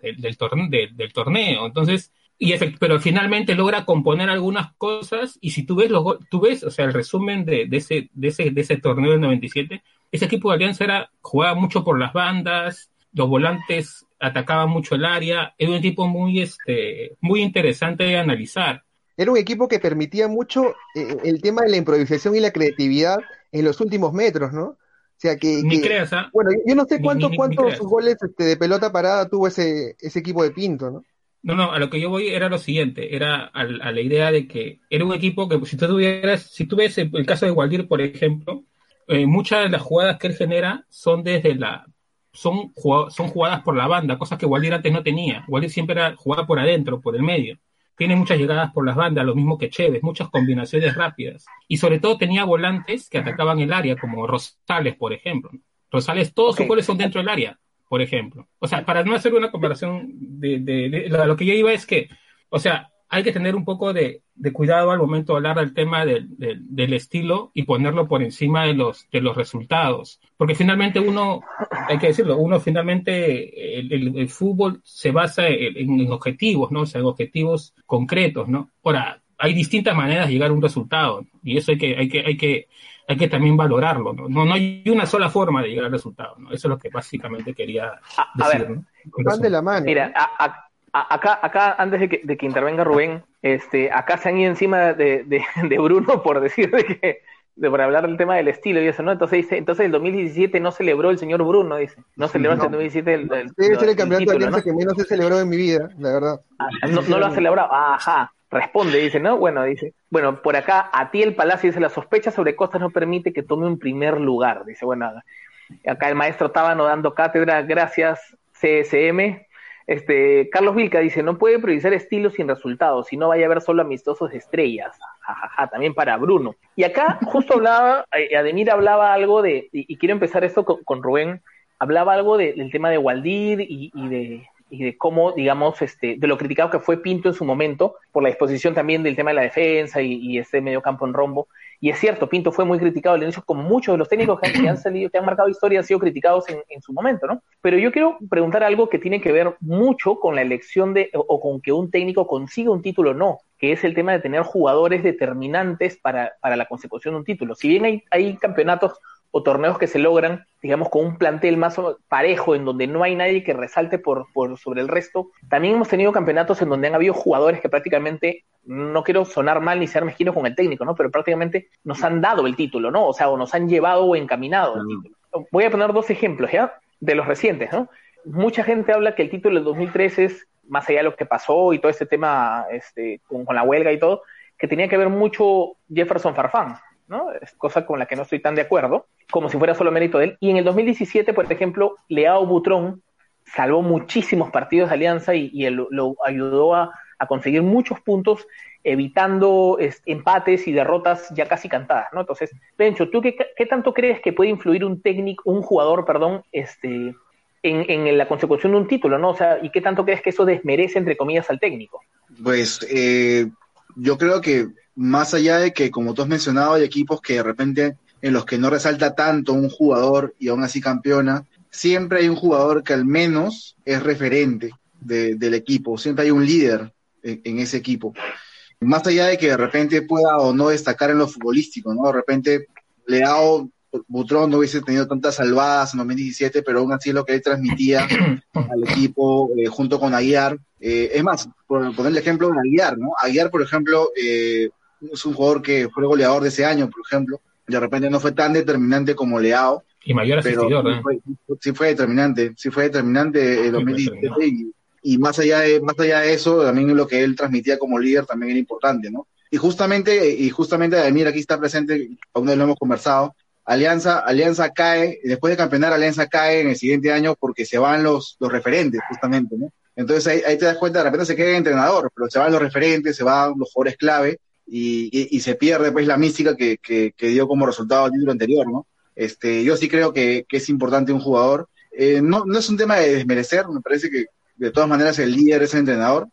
del, del, torneo, del torneo. Entonces, y pero finalmente logra componer algunas cosas y si tú ves los tú ves, o sea, el resumen de, de, ese, de, ese, de ese torneo del 97, ese equipo de Alianza era, jugaba mucho por las bandas, los volantes atacaban mucho el área, era un equipo muy, este, muy interesante de analizar. Era un equipo que permitía mucho eh, el tema de la improvisación y la creatividad en los últimos metros, ¿no? O sea que, ni que creas, ¿eh? bueno, yo no sé cuánto, ni, cuántos ni goles este, de pelota parada tuvo ese, ese equipo de Pinto, ¿no? No, no, a lo que yo voy era lo siguiente, era a, a la idea de que era un equipo que si tú tuvieras, si tú ves el, el caso de Waldir, por ejemplo, eh, muchas de las jugadas que él genera son desde la son, son jugadas por la banda, cosas que Waldir antes no tenía. Waldir siempre era jugada por adentro, por el medio. Tiene muchas llegadas por las bandas, lo mismo que Chévez, muchas combinaciones rápidas. Y sobre todo tenía volantes que atacaban el área, como Rosales, por ejemplo. Rosales, todos okay. sus goles son dentro del área, por ejemplo. O sea, para no hacer una comparación de, de, de, de lo que yo iba es que, o sea, hay que tener un poco de, de cuidado al momento de hablar del tema del, del, del, estilo y ponerlo por encima de los, de los resultados. Porque finalmente uno, hay que decirlo, uno finalmente, el, el, el fútbol se basa en, en, objetivos, ¿no? O sea, en objetivos concretos, ¿no? Ahora, hay distintas maneras de llegar a un resultado y eso hay que, hay que, hay que, hay que también valorarlo. ¿no? No, hay una sola forma de llegar al resultado. ¿no? Eso es lo que básicamente quería decir. Van de la mano. Mira, acá, acá antes de que, de que, intervenga Rubén, este, acá se han ido encima de, de, de Bruno por decir de que de, por hablar del tema del estilo y eso, ¿no? Entonces dice, entonces el 2017 no celebró el señor Bruno, dice. No celebró el 2017 el, el, Debe ser el campeonato de alianza que menos se celebró en mi vida, la verdad. Ah, no, no, lo ha celebrado, ajá. Responde, dice, ¿no? Bueno, dice, bueno, por acá, a ti el Palacio dice, la sospecha sobre Costas no permite que tome un primer lugar. Dice, bueno, acá el maestro Tábano dando cátedra, gracias, CSM. Este, Carlos Vilca dice, no puede priorizar estilos sin resultados, si no vaya a haber solo amistosos estrellas. Jajaja, también para Bruno. Y acá justo hablaba, eh, Ademir hablaba algo de, y, quiero empezar esto con, Rubén, hablaba algo del tema de Waldir y, de, y de cómo, digamos, este, de lo criticado que fue Pinto en su momento, por la disposición también del tema de la defensa y, y este medio campo en rombo. Y es cierto, Pinto fue muy criticado al inicio, como muchos de los técnicos que han, salido, que han marcado historia, han sido criticados en, en, su momento, ¿no? Pero yo quiero preguntar algo que tiene que ver mucho con la elección de, o, con que un técnico consiga un título o no, que es el tema de tener jugadores determinantes para, para la consecución de un título. Si bien hay, hay campeonatos o torneos que se logran, digamos, con un plantel más parejo, en donde no hay nadie que resalte por, por sobre el resto. También hemos tenido campeonatos en donde han habido jugadores que prácticamente, no quiero sonar mal ni ser mezquino con el técnico, ¿no? Pero prácticamente nos han dado el título, ¿no? O sea, o nos han llevado o encaminado el título. Voy a poner dos ejemplos, ¿ya? De los recientes, ¿no? Mucha gente habla que el título del 2003 es, más allá de lo que pasó y todo este tema este, con, con la huelga y todo, que tenía que ver mucho Jefferson Farfán, ¿no? Es cosa con la que no estoy tan de acuerdo, como si fuera solo mérito de él. Y en el 2017, por ejemplo, Leao Butrón salvó muchísimos partidos de Alianza y, él, lo ayudó a, conseguir muchos puntos, evitando empates y derrotas ya casi cantadas, ¿no? Entonces, Pencho, ¿tú qué, tanto crees que puede influir un técnico, un jugador, perdón, este, en, en, la consecución de un título, ¿no? O sea, ¿y qué tanto crees que eso desmerece, entre comillas, al técnico? Pues eh, yo creo que más allá de que, como tú has mencionado, hay equipos que de repente en los que no resalta tanto un jugador y aún así campeona, siempre hay un jugador que al menos es referente del equipo, siempre hay un líder en, ese equipo. Más allá de que de repente pueda o no destacar en lo futbolístico, ¿no? De repente Leao Butrón no hubiese tenido tantas salvadas en 2017, pero aún así lo que él transmitía al equipo eh, junto con Aguiar. Eh, es más, por poner el ejemplo de Aguiar, ¿no? Aguiar, por ejemplo, eh, es un jugador que fue goleador de ese año, por ejemplo. De repente no fue tan determinante como Leao. Y mayor asistidor, pero sí fue, sí fue, determinante, sí fue determinante en 2017 y, y, más allá de más allá de eso, también lo que él transmitía como líder también era importante, ¿no? Y justamente, y justamente Ademir aquí está presente, aún no lo hemos conversado, Alianza, Alianza cae, después de campeonar, Alianza cae en el siguiente año porque se van los, los referentes, justamente, ¿no? Entonces ahí, ahí te das cuenta, de repente se queda el entrenador, pero se van los referentes, se van los jugadores clave, y, se pierde pues la mística que, que, dio como resultado el título anterior, ¿no? Este, yo sí creo que, es importante un jugador. Eh, no, no es un tema de desmerecer, me parece que de todas maneras el líder es el entrenador,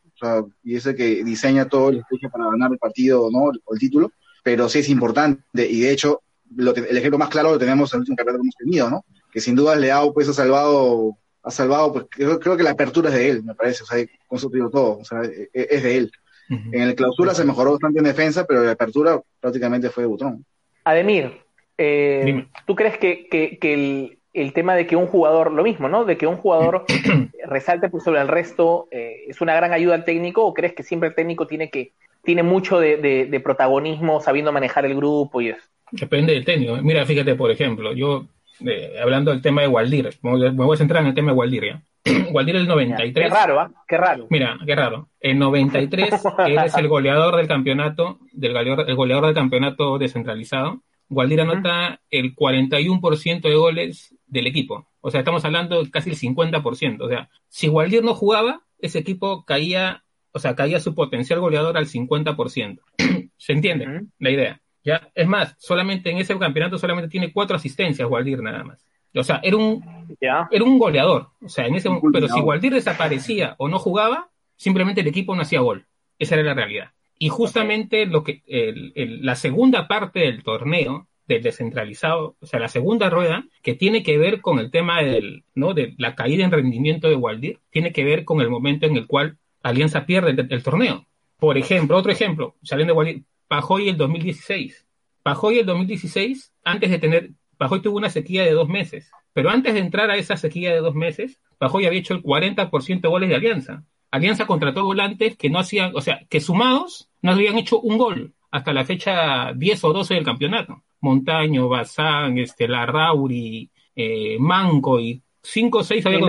y es el que diseña todo el estrategia para ganar el partido ¿no? o el título, pero sí es importante, y de hecho lo el ejemplo más claro lo tenemos en el último campeonato que hemos tenido, ¿no? Que sin duda Leao pues ha salvado, ha salvado, pues creo, creo que la apertura es de él, me parece, o sea, con su todo, o sea, e, e, es de él. En el clausura se mejoró bastante en defensa, pero en la apertura prácticamente fue de Butrón. Ademir, eh, ¿tú crees que, que, el, tema de que un jugador, lo mismo, ¿no? De que un jugador resalte por sobre el resto eh, es una gran ayuda al técnico o crees que siempre el técnico tiene que tiene mucho de, protagonismo sabiendo manejar el grupo y eso? Depende del técnico. Mira, fíjate, por ejemplo, yo eh, hablando del tema de Waldir, me voy a centrar en el tema de Waldir, ¿ya? Waldir el 93. Qué raro, ¿ah? Qué raro. Mira, qué raro. En 93 eres el goleador del campeonato, del goleador, el goleador del campeonato descentralizado. Waldir anota el 41% de goles del equipo. O sea, estamos hablando de casi el 50%. O sea, si Waldir no jugaba, ese equipo caía, o sea, caía su potencial goleador al 50%. ¿Se entiende la idea? Ya, es más, solamente en ese campeonato solamente tiene cuatro asistencias Waldir nada más. O sea, era un, era un goleador. O sea, en ese pero si Waldir desaparecía o no jugaba, simplemente el equipo no hacía gol. Esa era la realidad. Y justamente lo que la segunda parte del torneo del descentralizado, o sea, la segunda rueda, que tiene que ver con el tema del, ¿no? de la caída en rendimiento de Waldir, tiene que ver con el momento en el cual Alianza pierde el, torneo. Por ejemplo, otro ejemplo, saliendo de Waldir, Pajoy el 2016. Pajoy el 2016, antes de tener, Pajoy tuvo una sequía de dos meses, pero antes de entrar a esa sequía de dos meses, Pajoy había hecho el 40% de goles de Alianza. Alianza contrató volantes que no hacían, o sea, que sumados no habían hecho un gol hasta la fecha 10 o 12 del campeonato. Montaño, Bazán, este, Larrauri, eh, Manco y 5 o 6 había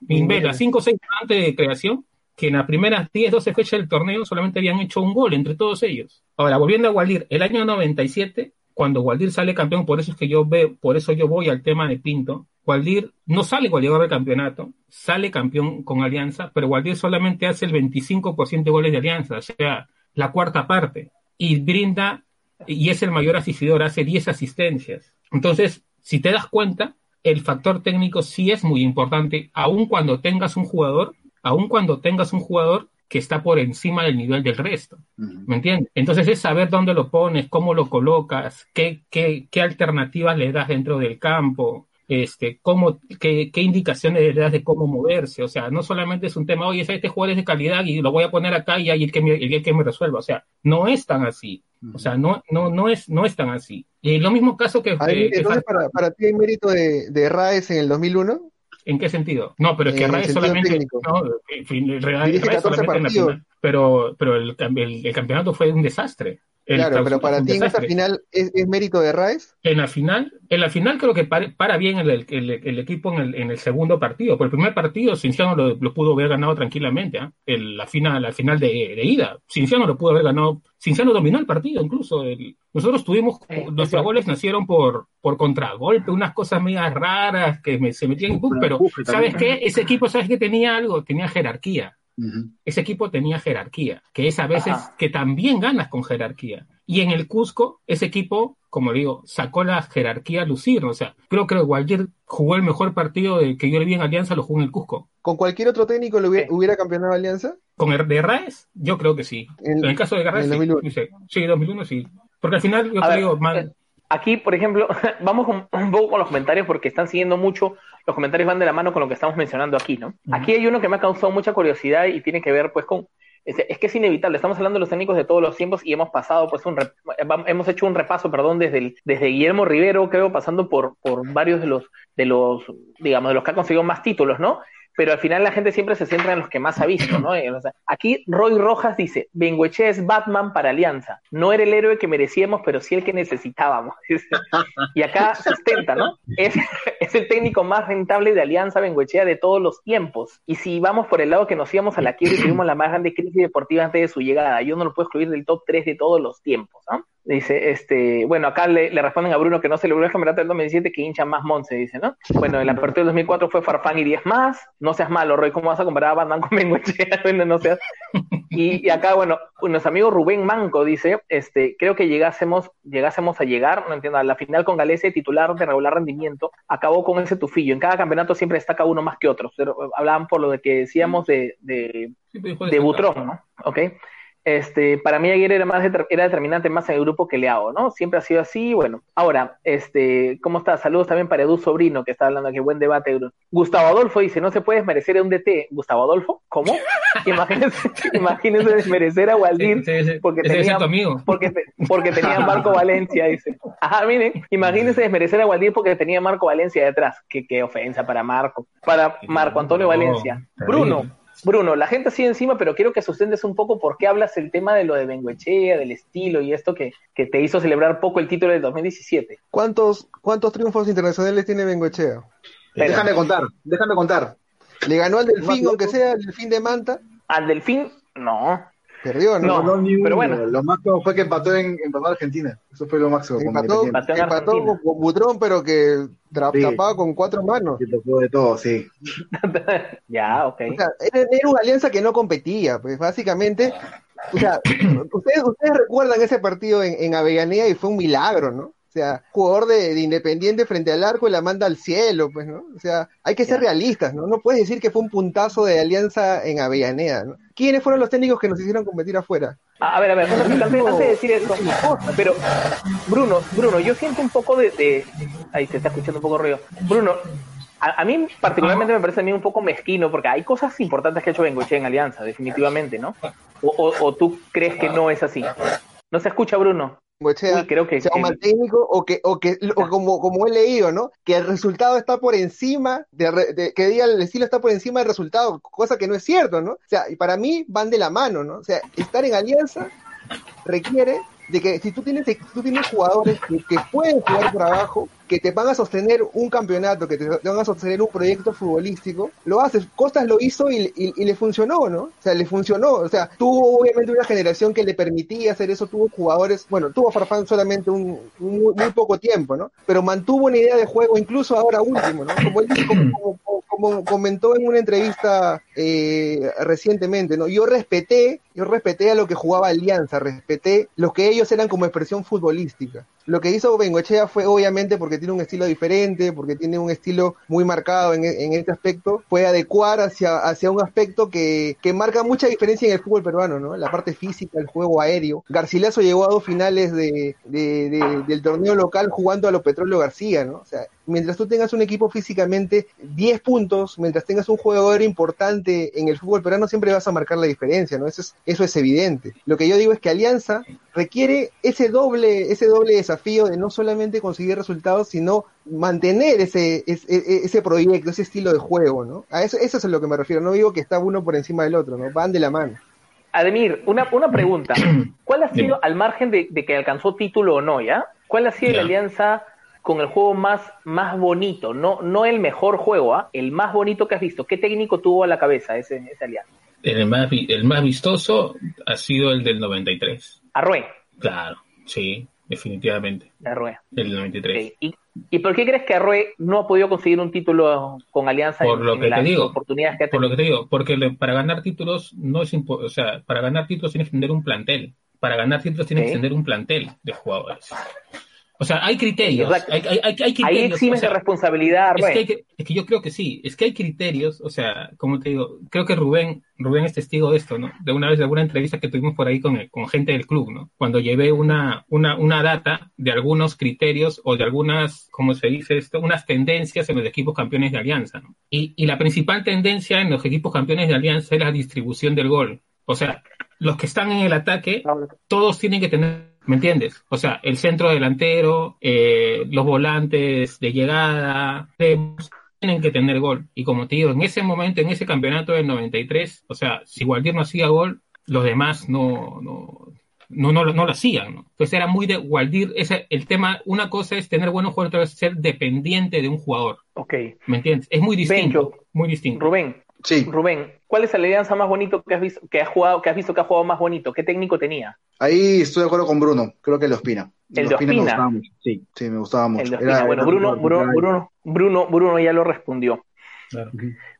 Minvela, 5 o 6 antes de creación, que en las primeras 10, 12 fechas del torneo solamente habían hecho un gol entre todos ellos. Ahora, volviendo a Waldir, el año 97, cuando Waldir sale campeón, por eso es que yo veo, por eso yo voy al tema de Pinto, Waldir no sale llega al campeonato, sale campeón con Alianza, pero Waldir solamente hace el 25% de goles de Alianza, o sea, la cuarta parte, y brinda, y es el mayor asistidor, hace 10 asistencias. Entonces, si te das cuenta, el factor técnico sí es muy importante, aun cuando tengas un jugador, aun cuando tengas un jugador que está por encima del nivel del resto. ¿Me entiendes? Entonces es saber dónde lo pones, cómo lo colocas, qué, qué, qué alternativas le das dentro del campo, este, cómo, qué, qué, indicaciones le das de cómo moverse. O sea, no solamente es un tema, oye, este jugador es de calidad y lo voy a poner acá y ahí el que me, el que me resuelva. O sea, no es tan así. O sea, no, no, no, es, no es tan así. Y lo mismo caso que... Entonces, para, para ti hay mérito de, de Raes en el 2001? ¿En qué sentido? No, pero es que Raes solamente... No, Raes, solamente en la final, pero, pero el, el, el campeonato fue un desastre. Claro, pero para ti en esta final ¿es, ¿es, mérito de Raes. En la final, en la final creo que para, para bien el, el, el, equipo en el, en el segundo partido. Por el primer partido, Cinciano lo, lo pudo haber ganado tranquilamente. ¿eh? la final, la final de, de, ida, Cinciano lo pudo haber ganado. Cinciano dominó el partido, incluso. nosotros tuvimos, eh, nuestros goles nacieron por, por contragolpe, unas cosas medias raras que me, se metían en pero ¿sabes qué? Ese equipo, ¿sabes qué? Tenía algo, tenía jerarquía. Ese equipo tenía jerarquía, que es a veces Ajá. que también ganas con jerarquía. Y en el Cusco, ese equipo, como digo, sacó la jerarquía a lucir. O sea, creo que Waldir jugó el mejor partido de que yo le vi en Alianza, lo jugó en el Cusco. ¿Con cualquier otro técnico le hubiera, sí. hubiera campeonado Alianza? ¿Con el de Raes? Yo creo que sí. En, en el caso de Raes, sí. 2001. Sí, sí, 2001 sí. Porque al final, yo a creo, ver, man, Aquí, por ejemplo, vamos un, un, poco con los comentarios porque están siguiendo mucho, los comentarios van de la mano con lo que estamos mencionando aquí, ¿no? Uh -huh. Aquí hay uno que me ha causado mucha curiosidad y tiene que ver pues con, es, es, que es inevitable, estamos hablando de los técnicos de todos los tiempos y hemos pasado pues un, hemos hecho un repaso, perdón, desde, el, desde Guillermo Rivero, creo, pasando por, por varios de los, de los, digamos, de los que ha conseguido más títulos, ¿no? Pero al final la gente siempre se centra en los que más ha visto, ¿no? O sea, aquí Roy Rojas dice, Bengueche es Batman para Alianza, no era el héroe que merecíamos, pero sí el que necesitábamos. y acá sustenta, ¿no? Es, es, el técnico más rentable de Alianza Benguechea de todos los tiempos. Y si vamos por el lado que nos íbamos a la quiebra y tuvimos la más grande crisis deportiva antes de su llegada, yo no lo puedo excluir del top 3 de todos los tiempos, ¿no? Dice, este, bueno, acá le, le, responden a Bruno que no celebró el campeonato del 2017, que hincha más Monse, dice, ¿no? Bueno, en la apertura del 2004 fue Farfán y 10 más. No seas malo, Roy, ¿cómo vas a comparar a Batman con Bengochea? bueno, no seas. Y, y, acá, bueno, nuestro amigo Rubén Manco dice, este, creo que llegásemos, llegásemos a llegar, no entiendo, a la final con Galese, titular de regular rendimiento, acabó con ese tufillo. En cada campeonato siempre destaca uno más que otro. Pero hablaban por lo de que decíamos de, de, de Butrón, ¿no? ¿Ok? Este, para mí Aguirre era más era determinante más en el grupo que Leao, ¿no? Siempre ha sido así, bueno. Ahora, este, ¿cómo está? Saludos también para Edu Sobrino, que está hablando aquí, buen debate. Gustavo Adolfo dice, no se puede desmerecer a un DT. Gustavo Adolfo, ¿cómo? imagínense, imagínense desmerecer a Waldir sí, sí, sí. porque, tenía, porque, porque tenía Marco Valencia, dice. Ajá, miren, imagínense desmerecer a Waldir porque tenía Marco Valencia detrás. Qué, qué ofensa para Marco, para Marco Antonio Valencia. Bruno, Bruno, la gente sigue encima, pero quiero que sustentes un poco por qué hablas el tema de lo de Benguechea, del estilo y esto que, que te hizo celebrar poco el título del 2017. ¿Cuántos, cuántos triunfos internacionales tiene Benguechea? Déjame contar, déjame contar. ¿Le ganó al Delfín, aunque sea el Delfín de Manta? Al Delfín, no. Perdió, ¿no? No, no pero bueno. Lo máximo fue que empató en empató Argentina. Eso fue lo máximo. Empató, empató, empató con, con, Butrón, pero que sí. tapaba con cuatro manos. Sí, tocó de todo, sí. ya, ok. O sea, era, era, una alianza que no competía, pues básicamente. O sea, ustedes, ustedes recuerdan ese partido en, en Avellaneda y fue un milagro, ¿no? O sea, jugador de, de, Independiente frente al arco y la manda al cielo, pues, ¿no? O sea, hay que ser realistas, ¿no? No puedes decir que fue un puntazo de alianza en Avellaneda, ¿no? ¿Quiénes fueron los técnicos que nos hicieron competir afuera? A ver, a ver, antes, antes de decir eso, pero Bruno, Bruno, yo siento un poco de, de... ahí se está escuchando un poco ruido. Bruno, a, a, mí particularmente me parece a mí un poco mezquino porque hay cosas importantes que ha hecho Bengoche en Alianza, definitivamente, ¿no? O, o, o, tú crees que no es así? No se escucha, Bruno. Bengochea creo que, sea mal técnico o que, o que o como, como he leído, ¿no? Que el resultado está por encima, de, de, que diga el estilo está por encima del resultado, cosa que no es cierto, ¿no? O sea, y para mí van de la mano, ¿no? O sea, estar en alianza requiere de que si tú tienes, tú tienes jugadores que, pueden jugar por abajo, que te van a sostener un campeonato, que te, van a sostener un proyecto futbolístico, lo haces. Costas lo hizo y, le funcionó, ¿no? O sea, le funcionó. O sea, tuvo obviamente una generación que le permitía hacer eso, tuvo jugadores, bueno, tuvo Farfán solamente un, muy, poco tiempo, ¿no? Pero mantuvo una idea de juego, incluso ahora último, ¿no? Como él como, como comentó en una entrevista eh, recientemente, ¿no? Yo respeté, yo respeté a lo que jugaba Alianza, respeté lo que ellos eran como expresión futbolística. Lo que hizo Bengochea fue obviamente porque tiene un estilo diferente, porque tiene un estilo muy marcado en, este aspecto, fue adecuar hacia, hacia un aspecto que, que, marca mucha diferencia en el fútbol peruano, ¿no? La parte física, el juego aéreo. Garcilaso llegó a dos finales de, del torneo local jugando a los Petróleo García, ¿no? O sea, mientras tú tengas un equipo físicamente 10 puntos, mientras tengas un jugador importante en el fútbol peruano, siempre vas a marcar la diferencia, ¿no? Eso es, eso es evidente. Lo que yo digo es que Alianza requiere ese doble, ese doble desafío de no solamente conseguir resultados, sino mantener ese, ese, ese proyecto, ese estilo de juego, ¿no? A eso, eso es a lo que me refiero. No digo que está uno por encima del otro, ¿no? Van de la mano. Ademir, una, una pregunta. ¿Cuál ha sido, al margen de, que alcanzó título o no, ya? ¿Cuál ha sido la alianza con el juego más, más bonito, no, no el mejor juego, ¿ah? el más bonito que has visto. ¿Qué técnico tuvo a la cabeza ese, ese alianza? El más, el más vistoso ha sido el del 93. Arrué. Claro, sí, definitivamente. Arrué. El 93. ¿Y, ¿Y por qué crees que Arrué no ha podido conseguir un título con Alianza por lo que te digo, oportunidades que ha Por lo que te digo, porque para ganar títulos no es o sea, para ganar títulos tienes que tener un plantel. Para ganar títulos tienes que tener un plantel de jugadores. O sea, hay criterios. Hay, hay, hay, criterios. Ahí eximes responsabilidad, es que, es que, yo creo que sí, es que hay criterios, o sea, como te digo, creo que Rubén, Rubén es testigo de esto, ¿no? De una vez, de alguna entrevista que tuvimos por ahí con, con gente del club, ¿no? Cuando llevé una, una, una data de algunos criterios o de algunas, ¿cómo se dice esto? Unas tendencias en los equipos campeones de Alianza, ¿no? Y, y la principal tendencia en los equipos campeones de Alianza es la distribución del gol. O sea, los que están en el ataque, todos tienen que tener ¿Me entiendes? O sea, el centro delantero, eh, los volantes de llegada, tienen que tener gol. Y como te digo, en ese momento, en ese campeonato del 93, o sea, si Gualdier no hacía gol, los demás no, no, no, no, lo hacían. ¿no? Entonces era muy de Gualdir. Ese, el tema, una cosa es tener buenos jugadores, otra es ser dependiente de un jugador. Ok. ¿Me entiendes? Es muy distinto. muy distinto. Rubén, Sí. Rubén, ¿cuál es la alianza más bonito que has visto que has jugado, que has visto que ha jugado más bonito? ¿Qué técnico tenía? Ahí estoy de acuerdo con Bruno, creo que el Ospina. El de Ospina. Sí, sí, me gustaba mucho. bueno, Bruno, Bruno, Bruno, Bruno, ya lo respondió.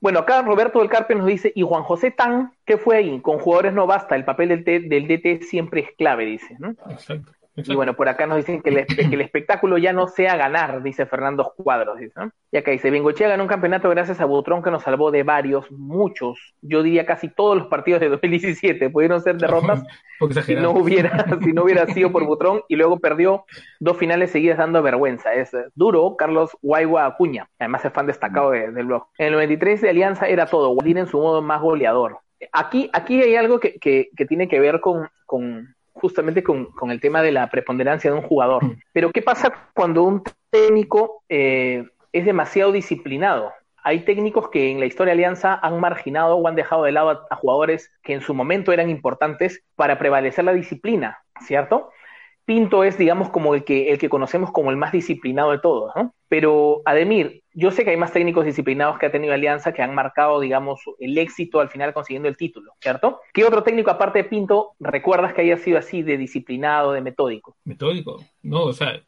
Bueno, acá Roberto del Carpe nos dice, y Juan José Tan, ¿qué fue ahí? Con jugadores no basta, el papel del, del DT siempre es clave, dice. ¿no? Exacto. Y bueno, por acá nos dicen que el, espectáculo ya no sea ganar, dice Fernando Cuadros. Dice, Y acá dice, Bengochea ganó un campeonato gracias a Butrón que nos salvó de varios, muchos, yo diría casi todos los partidos de 2017. Pudieron ser derrotas si no, hubiera, si no hubiera sido por Butrón y luego perdió dos finales seguidas dando vergüenza. Es duro Carlos Guaigua Acuña, además es fan destacado del blog. En el 93 de Alianza era todo, Guadín en su modo más goleador. Aquí, aquí hay algo que, que, tiene que ver con, con justamente con, el tema de la preponderancia de un jugador. Mm. Pero ¿qué pasa cuando un técnico eh, es demasiado disciplinado? Hay técnicos que en la historia de Alianza han marginado o han dejado de lado a, jugadores que en su momento eran importantes para prevalecer la disciplina, ¿cierto? Pinto es, digamos, como el que, el que conocemos como el más disciplinado de todos, ¿no? Pero, Ademir, yo sé que hay más técnicos disciplinados que ha tenido Alianza que han marcado, digamos, el éxito al final consiguiendo el título, ¿cierto? ¿Qué otro técnico, aparte de Pinto, recuerdas que haya sido así de disciplinado, de metódico? Metódico, no, o sea,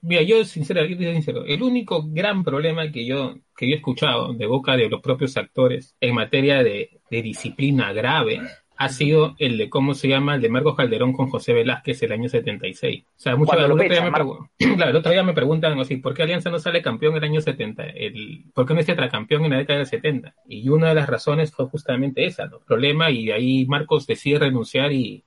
mira, yo sinceramente, sincero, el único gran problema que yo, que yo he escuchado de boca de los propios actores en materia de disciplina grave ha sido el de, ¿cómo se llama? El de Marcos Calderón con José Velázquez el año 76. O sea, muchas veces, claro, el otro día me preguntan así, ¿por qué Alianza no sale campeón el año 70? El, ¿Por qué no es tetracampeón en la década del 70? Y una de las razones fue justamente esa, ¿no? Problema, y ahí Marcos decide renunciar y,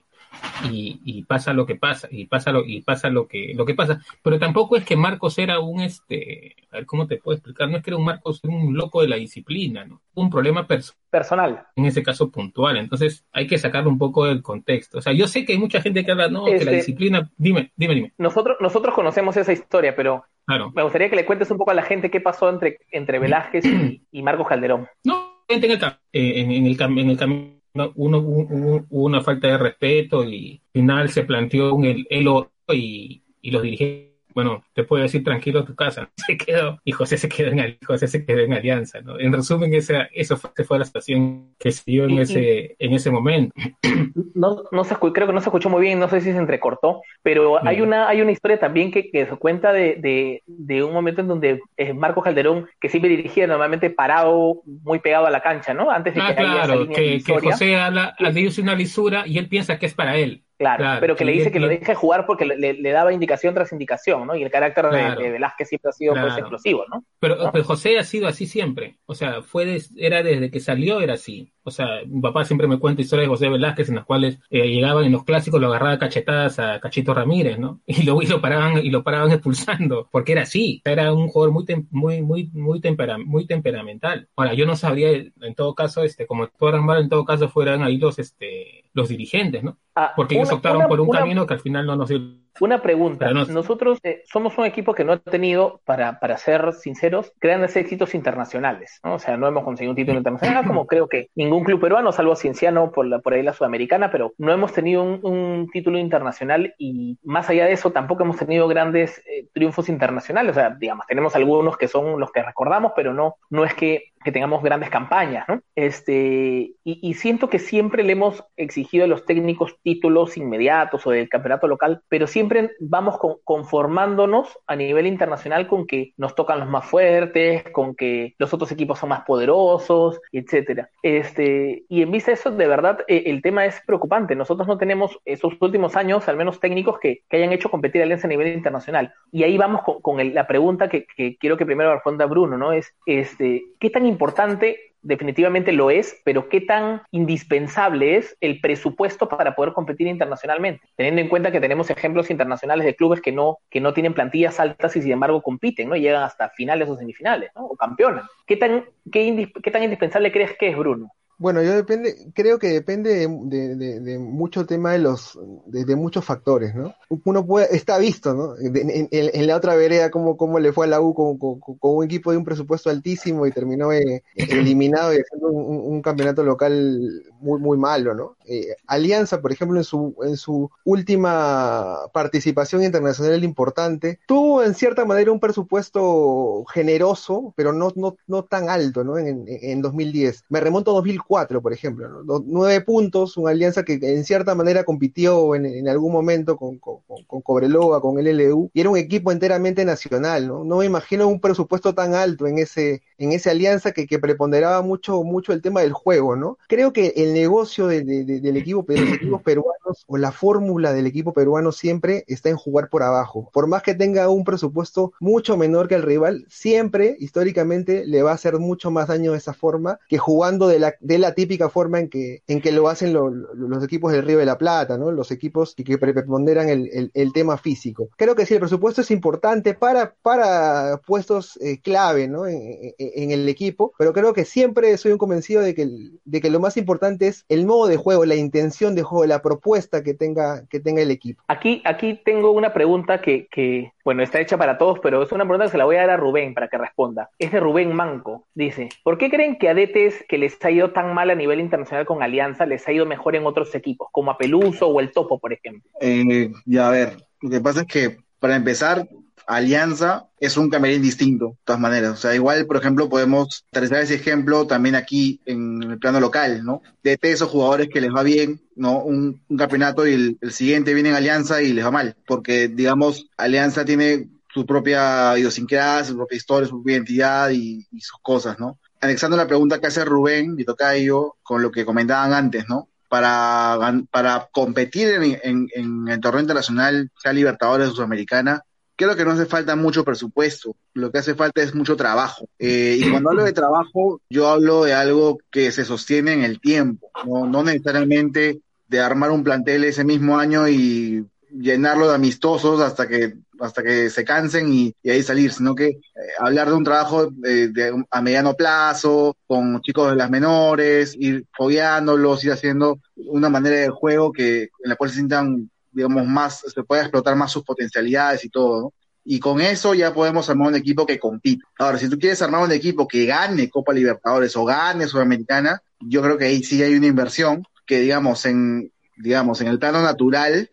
y, pasa lo que pasa, y pasa lo, y pasa lo que, lo que pasa. Pero tampoco es que Marcos era un este, a ver cómo te puedo explicar, no es que era un Marcos un loco de la disciplina, ¿no? Un problema personal. En ese caso puntual. Entonces hay que sacarlo un poco del contexto. O sea, yo sé que hay mucha gente que habla, no, que la este, disciplina. Dime, dime, dime. Nosotros, nosotros conocemos esa historia, pero me gustaría que le cuentes un poco a la gente qué pasó entre, entre Velázquez y, Marcos Calderón. No, en el, eh, en, el, en el camino hubo una falta de respeto y al final se planteó un el elo y, y los dirigentes bueno, te puedo decir tranquilo a tu casa, se quedó, y José se quedó en, José se quedó en Alianza, ¿no? En resumen, esa, eso fue, fue la situación que se dio en ese, en ese momento. No, no se, creo que no se escuchó muy bien, no sé si se entrecortó, pero hay una, hay una historia también que, que se cuenta de, de, de, un momento en donde eh, Marco Calderón, que siempre dirigía normalmente parado, muy pegado a la cancha, ¿no? Antes de ah, que claro, que, que José habla, dice una lisura y él piensa que es para él. Claro, pero que le dice que lo deje jugar porque le, daba indicación tras indicación, ¿no? Y el carácter de, Velázquez siempre ha sido pues, explosivo, ¿no? Pero, José ha sido así siempre. O sea, fue era desde que salió, era así. O sea, mi papá siempre me cuenta historias de José Velázquez en las cuales eh, llegaban en los clásicos, lo agarraba cachetadas a Cachito Ramírez, ¿no? Y luego y lo paraban, y lo paraban expulsando, porque era así. Era un jugador muy, muy, muy, muy, muy temperamental. Ahora, yo no sabría, en todo caso, este, como todo mal, en todo caso fueran ahí los, este, los dirigentes, ¿no? Ah, porque ellos optaron por un camino que al final no nos dio. Una pregunta. Nosotros eh, somos un equipo que no ha tenido, para, para ser sinceros, grandes éxitos internacionales. ¿no? O sea, no hemos conseguido un título internacional, como creo que ningún club peruano, salvo Cienciano por, la, por ahí la sudamericana, pero no hemos tenido un, título internacional y más allá de eso, tampoco hemos tenido grandes eh, triunfos internacionales. O sea, digamos, tenemos algunos que son los que recordamos, pero no, no es que que tengamos grandes campañas. Este, y, siento que siempre le hemos exigido a los técnicos títulos inmediatos o del campeonato local, pero siempre vamos conformándonos a nivel internacional con que nos tocan los más fuertes, con que los otros equipos son más poderosos, etcétera. Este, y en vista de eso, de verdad, eh, el tema es preocupante. Nosotros no tenemos esos últimos años, al menos técnicos, que, hayan hecho competir a Alianza a nivel internacional. Y ahí vamos con, la pregunta que, que, quiero que primero responda Bruno, ¿no? Es, este, ¿qué tan importante, definitivamente lo es, pero qué tan indispensable es el presupuesto para poder competir internacionalmente, teniendo en cuenta que tenemos ejemplos internacionales de clubes que no, que no tienen plantillas altas y sin embargo compiten, ¿no? Llegan hasta finales o semifinales, ¿no? O campeonan. ¿Qué tan, qué, qué tan indispensable crees que es, Bruno? Bueno, yo depende, creo que depende de, de, mucho tema de los, de, muchos factores, ¿no? Uno puede, está visto, ¿no? En, la otra vereda cómo, cómo le fue a la U con, con, un equipo de un presupuesto altísimo y terminó eh, eliminado y haciendo un, campeonato local muy, muy malo, ¿no? Eh, Alianza, por ejemplo, en su, en su última participación internacional importante, tuvo en cierta manera un presupuesto generoso, pero no, no, no tan alto, ¿no? En, en 2010. Me remonto a 2004 cuatro, por ejemplo. Nueve puntos, una alianza que en cierta manera compitió en, algún momento con, con, con, Cobreloa, con el y era un equipo enteramente nacional, ¿no? No me imagino un presupuesto tan alto en ese, en esa alianza que, que preponderaba mucho, mucho el tema del juego, ¿no? Creo que el negocio del equipo, de los equipos peruanos, o la fórmula del equipo peruano siempre está en jugar por abajo. Por más que tenga un presupuesto mucho menor que el rival, siempre, históricamente, le va a hacer mucho más daño de esa forma que jugando de la, de la típica forma en que, en que lo hacen los equipos del Río de la Plata, ¿no? Los equipos que, que preponderan el, el, tema físico. Creo que sí, el presupuesto es importante para, para puestos eh, clave, ¿no? En, en, el equipo, pero creo que siempre soy un convencido de que, de que lo más importante es el modo de juego, la intención de juego, la propuesta que tenga, que tenga el equipo. Aquí, aquí tengo una pregunta que, que, bueno, está hecha para todos, pero es una pregunta que se la voy a dar a Rubén para que responda. Es de Rubén Manco. Dice, ¿por qué creen que a DTs que les ha ido tan mal a nivel internacional con Alianza les ha ido mejor en otros equipos, como a Peluso o el Topo, por ejemplo? Eh, ya a ver, lo que pasa es que para empezar, Alianza es un camerín distinto, de todas maneras. O sea, igual, por ejemplo, podemos traer ese ejemplo también aquí en el plano local, ¿no? De esos jugadores que les va bien, ¿no? Un, campeonato y el, siguiente viene en Alianza y les va mal, porque, digamos, Alianza tiene su propia idiosincrasia, su propia historia, su propia identidad y, sus cosas, ¿no? anexando la pregunta que hace Rubén y Tocayo con lo que comentaban antes, ¿no? Para, para competir en, el torneo internacional, sea Libertadores o Sudamericana, creo que no hace falta mucho presupuesto, lo que hace falta es mucho trabajo. Eh, y cuando hablo de trabajo, yo hablo de algo que se sostiene en el tiempo, no, no necesariamente de armar un plantel ese mismo año y llenarlo de amistosos hasta que hasta que se cansen y, ahí salir, sino que eh, hablar de un trabajo eh, a mediano plazo, con chicos de las menores, ir fogueándolos, ir haciendo una manera de juego que en la cual se sientan, digamos, más, se pueda explotar más sus potencialidades y todo, ¿no? Y con eso ya podemos armar un equipo que compite. Ahora, si tú quieres armar un equipo que gane Copa Libertadores o gane Sudamericana, yo creo que ahí sí hay una inversión que, digamos, en, digamos, en el plano natural,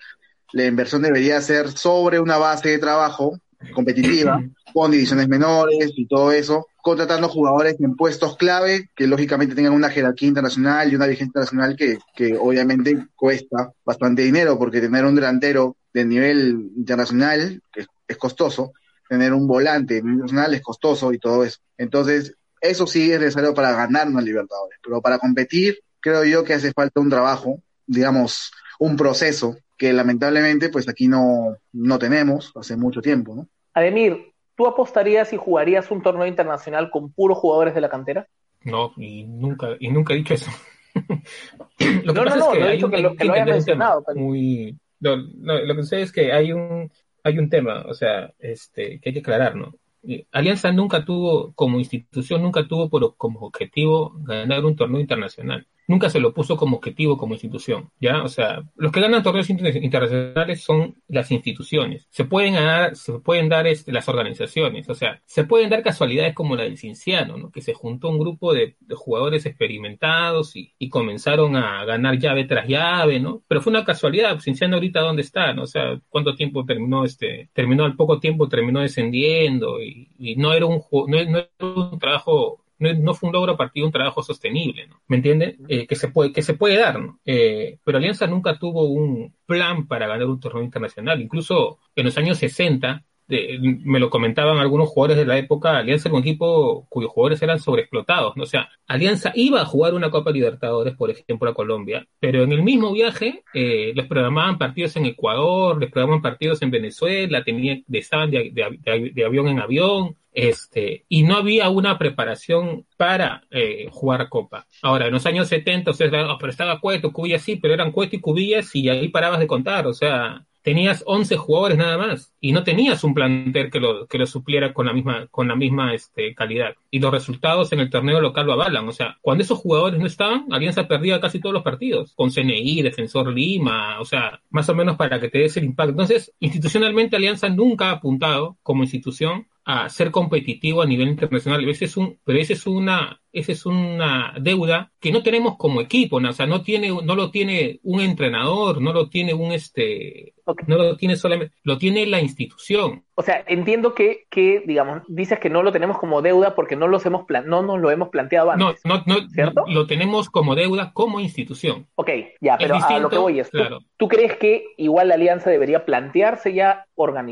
la inversión debería ser sobre una base de trabajo competitiva, con divisiones menores y todo eso, contratando jugadores en puestos clave que lógicamente tengan una jerarquía internacional y una vigencia internacional que, que obviamente cuesta bastante dinero, porque tener un delantero de nivel internacional que es costoso, tener un volante internacional es costoso y todo eso. Entonces, eso sí es necesario para ganar una Libertadores, pero para competir creo yo que hace falta un trabajo, digamos, un proceso que lamentablemente pues aquí no, no tenemos hace mucho tiempo, ¿no? Ademir, ¿tú apostarías y jugarías un torneo internacional con puros jugadores de la cantera? No, y nunca, y nunca he dicho eso. lo que no, pasa no, es que, lo, que lo hayas mencionado. Muy, lo, lo, que sé es que hay un, hay un tema, o sea, este, que hay que aclarar, ¿no? Alianza nunca tuvo, como institución, nunca tuvo por, como objetivo ganar un torneo internacional nunca se lo puso como objetivo como institución, ¿ya? O sea, los que ganan torneos internacionales son las instituciones. Se pueden ganar, se pueden dar este, las organizaciones, o sea, se pueden dar casualidades como la del Cinciano, ¿no? Que se juntó un grupo de, jugadores experimentados y, comenzaron a ganar llave tras llave, ¿no? Pero fue una casualidad, Cinciano ahorita dónde está, ¿no? O sea, cuánto tiempo terminó este, terminó al poco tiempo terminó descendiendo y, no era un no era un trabajo no, fue un logro a partir de un trabajo sostenible, ¿no? ¿Me entiende? Eh, que, se puede, que se puede dar, ¿no? Eh, pero Alianza nunca tuvo un plan para ganar un torneo internacional. Incluso en los años 60, me lo comentaban algunos jugadores de la época, Alianza era un equipo cuyos jugadores eran sobreexplotados, ¿no? O sea, Alianza iba a jugar una Copa Libertadores, por ejemplo, a Colombia, pero en el mismo viaje eh, les programaban partidos en Ecuador, les programaban partidos en Venezuela, tenían, estaban de, de avión en avión, este, y no había una preparación para eh, jugar Copa. Ahora, en los años 70, o sea, oh, pero estaba Cueto, Cubillas sí, pero eran Cueto y Cubillas y ahí parabas de contar, o sea, tenías 11 jugadores nada más y no tenías un plantel que lo, que lo supliera con la misma, con la misma este, calidad. Y los resultados en el torneo local lo avalan. O sea, cuando esos jugadores no estaban, Alianza perdía casi todos los partidos. Con CNI, Defensor Lima, o sea, más o menos para que te des el impacto. Entonces, institucionalmente Alianza nunca ha apuntado como institución a ser competitivo a nivel internacional. Ese es un, pero esa es una, esa es una deuda que no tenemos como equipo, ¿no? o sea, no tiene, no lo tiene un entrenador, no lo tiene un este, no lo tiene solamente, lo tiene la institución. O sea, entiendo que, que, digamos, dices que no lo tenemos como deuda porque no los hemos plan no nos lo hemos planteado antes. No, no, no, ¿cierto? Lo tenemos como deuda como institución. Ok, ya, pero a lo que voy es, ¿tú, crees que igual la alianza debería plantearse ya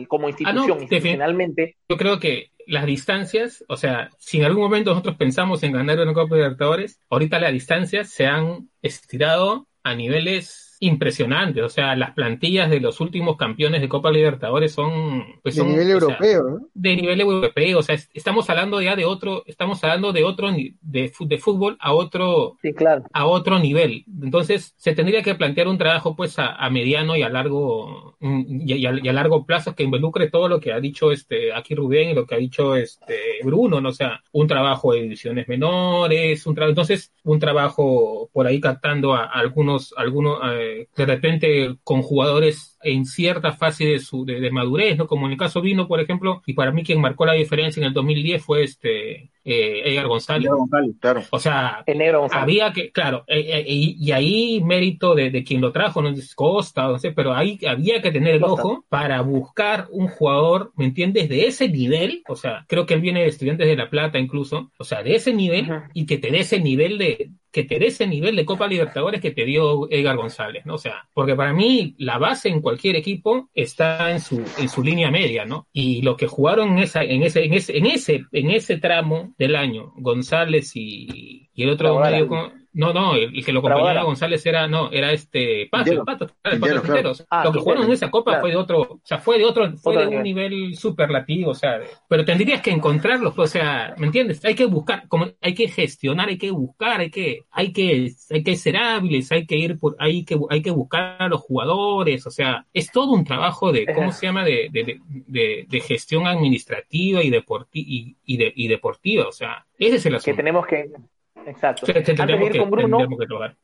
como ah, institución, institucionalmente? Yo creo que las distancias, o sea, si en algún momento nosotros pensamos en ganar una Copa de Libertadores, ahorita las distancias se han estirado a niveles impresionante. O sea, las plantillas de los últimos campeones de Copa Libertadores son. Pues de nivel europeo, De nivel europeo. O sea, estamos hablando ya de otro, estamos hablando de otro, de, de fútbol a otro, a otro nivel. Entonces, se tendría que plantear un trabajo, pues, a, mediano y a largo, mm, y a, largo plazo que involucre todo lo que ha dicho este, aquí Rubén y lo que ha dicho este Bruno, ¿no? O sea, un trabajo de divisiones menores, un trabajo, entonces, un trabajo por ahí captando a, algunos, algunos, eh, de repente con jugadores en cierta fase de, su, de, madurez, ¿no? Como en el caso Vino, por ejemplo, y para mí quien marcó la diferencia en el 2010 fue este eh, Edgar González. claro. O sea, había que, claro, eh, eh, y, ahí mérito de, quien lo trajo, no es Costa, no sé, pero ahí había que tener el ojo para buscar un jugador, ¿me entiendes? De ese nivel, o sea, creo que él viene de Estudiantes de La Plata incluso, o sea, de ese nivel y que te dé ese nivel de, que te dé ese nivel de Copa Libertadores que te dio Edgar González, ¿no? O sea, porque para mí la base en cualquier equipo está en su, en su línea media, ¿no? Y lo que jugaron en esa, en ese, en ese, en ese, en ese tramo del año, González y, y el otro medio No, no, el, que lo acompañaba González era, no, era este Pato, el Pato, el Pato Quintero. Ah, lo que jugaron en esa copa fue de otro, o sea, fue de otro, fue de un nivel superlativo, o sea, pero tendrías que encontrarlos, o sea, ¿me entiendes? Hay que buscar, como hay que gestionar, hay que buscar, hay que, hay que, hay que ser hábiles, hay que ir por, hay que, hay que buscar a los jugadores, o sea, es todo un trabajo de, ¿cómo se llama? De, de, de, de gestión administrativa y, deporti y, y, de, y deportiva, o sea, ese es el asunto. Que tenemos que, Exacto. antes de ir con Bruno,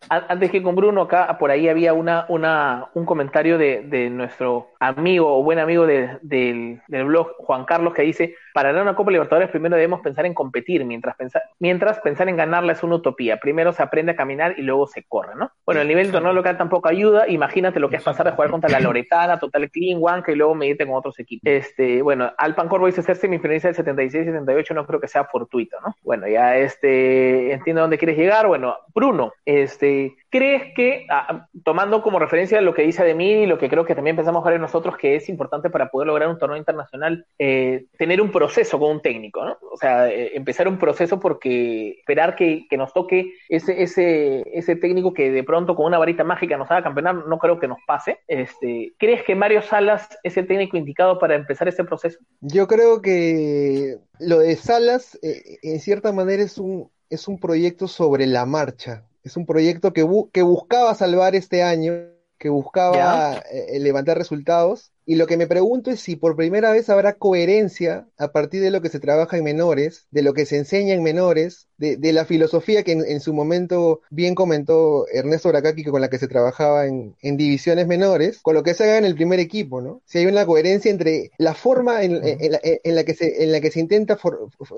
antes ir con Bruno, acá por ahí había una, una, un comentario de, de nuestro amigo o buen amigo del, del, blog, Juan Carlos, que dice, para ganar una Copa Libertadores primero debemos pensar en competir, mientras pensar, mientras pensar en ganarla es una utopía. Primero se aprende a caminar y luego se corre, ¿no? Bueno, el nivel de torneo local tampoco ayuda. Imagínate lo que es pasar de jugar contra la Loretana, Total Clean, Wanka y luego medirte con otros equipos. Este, bueno, Alpan Corvo dice ser semifinalista del 76-78 no creo que sea fortuito, ¿no? Bueno, ya este, entiendo dónde quieres llegar. Bueno, Bruno, este, ¿crees que, ah, tomando como referencia lo que dice de mí y lo que creo que también pensamos ver nosotros, que es importante para poder lograr un torneo internacional, eh, tener un proceso con un técnico, ¿no? O sea, eh, empezar un proceso porque esperar que, que, nos toque ese, ese, ese técnico que de pronto con una varita mágica nos haga campeonar, no creo que nos pase. Este, ¿Crees que Mario Salas es el técnico indicado para empezar ese proceso? Yo creo que lo de Salas, eh, en cierta manera, es un, es un proyecto sobre la marcha. Es un proyecto que, que buscaba salvar este año, que buscaba eh, levantar resultados y lo que me pregunto es si por primera vez habrá coherencia a partir de lo que se trabaja en menores, de lo que se enseña en menores, de, de la filosofía que en, su momento bien comentó Ernesto Bracaki con la que se trabajaba en, en, divisiones menores, con lo que se haga en el primer equipo, ¿no? Si hay una coherencia entre la forma en, en, la, que se, en la que se intenta,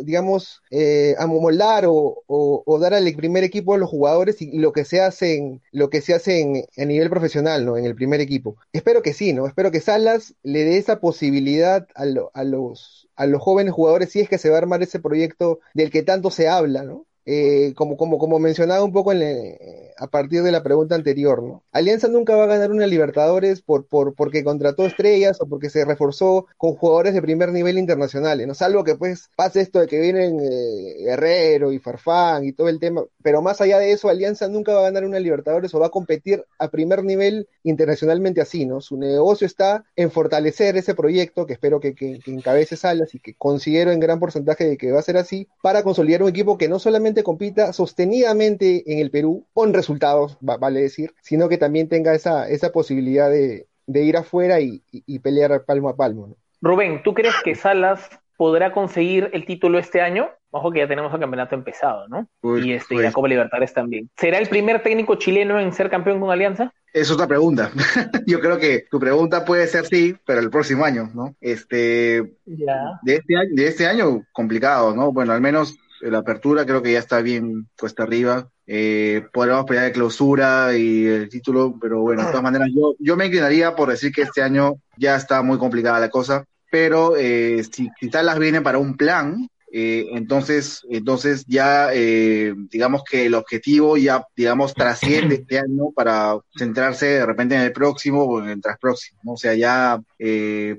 digamos, eh, amoldar o, o, dar al primer equipo a los jugadores y, lo que se hace, en, lo que se hace a nivel profesional, ¿no? En el primer equipo. Espero que sí, ¿no? Espero que Salas le dé esa posibilidad a, a, los, a los jóvenes jugadores si es que se va a armar ese proyecto del que tanto se habla, ¿no? Eh, como, como, como mencionaba un poco en a partir de la pregunta anterior, ¿no? Alianza nunca va a ganar una Libertadores por, por, porque contrató estrellas o porque se reforzó con jugadores de primer nivel internacionales, ¿no? Salvo que pues pase esto de que vienen eh, Guerrero y Farfán y todo el tema, pero más allá de eso, Alianza nunca va a ganar una Libertadores o va a competir a primer nivel internacionalmente así, ¿no? Su negocio está en fortalecer ese proyecto que espero que, que encabece Salas y que considero en gran porcentaje de que va a ser así, para consolidar un equipo que no solamente compita sostenidamente en el Perú, con resultados, vale decir, sino que también tenga esa, esa posibilidad de, ir afuera y, pelear palmo a palmo. Rubén, ¿tú crees que Salas podrá conseguir el título este año? Ojo que ya tenemos el campeonato empezado, ¿no? y este, la Copa Libertadores también. ¿Será el primer técnico chileno en ser campeón con Alianza? Es otra pregunta. Yo creo que tu pregunta puede ser sí, pero el próximo año, ¿no? Este, de este año, de este año complicado, ¿no? Bueno, al menos la apertura creo que ya está bien puesta arriba. Eh, podríamos pelear de clausura y el título, pero bueno, de todas maneras, yo, yo me inclinaría por decir que este año ya está muy complicada la cosa, pero eh, si, si viene para un plan, eh, entonces, entonces ya eh, digamos que el objetivo ya, digamos, trasciende este año para centrarse de repente en el próximo o en el próximo ¿no? O sea, ya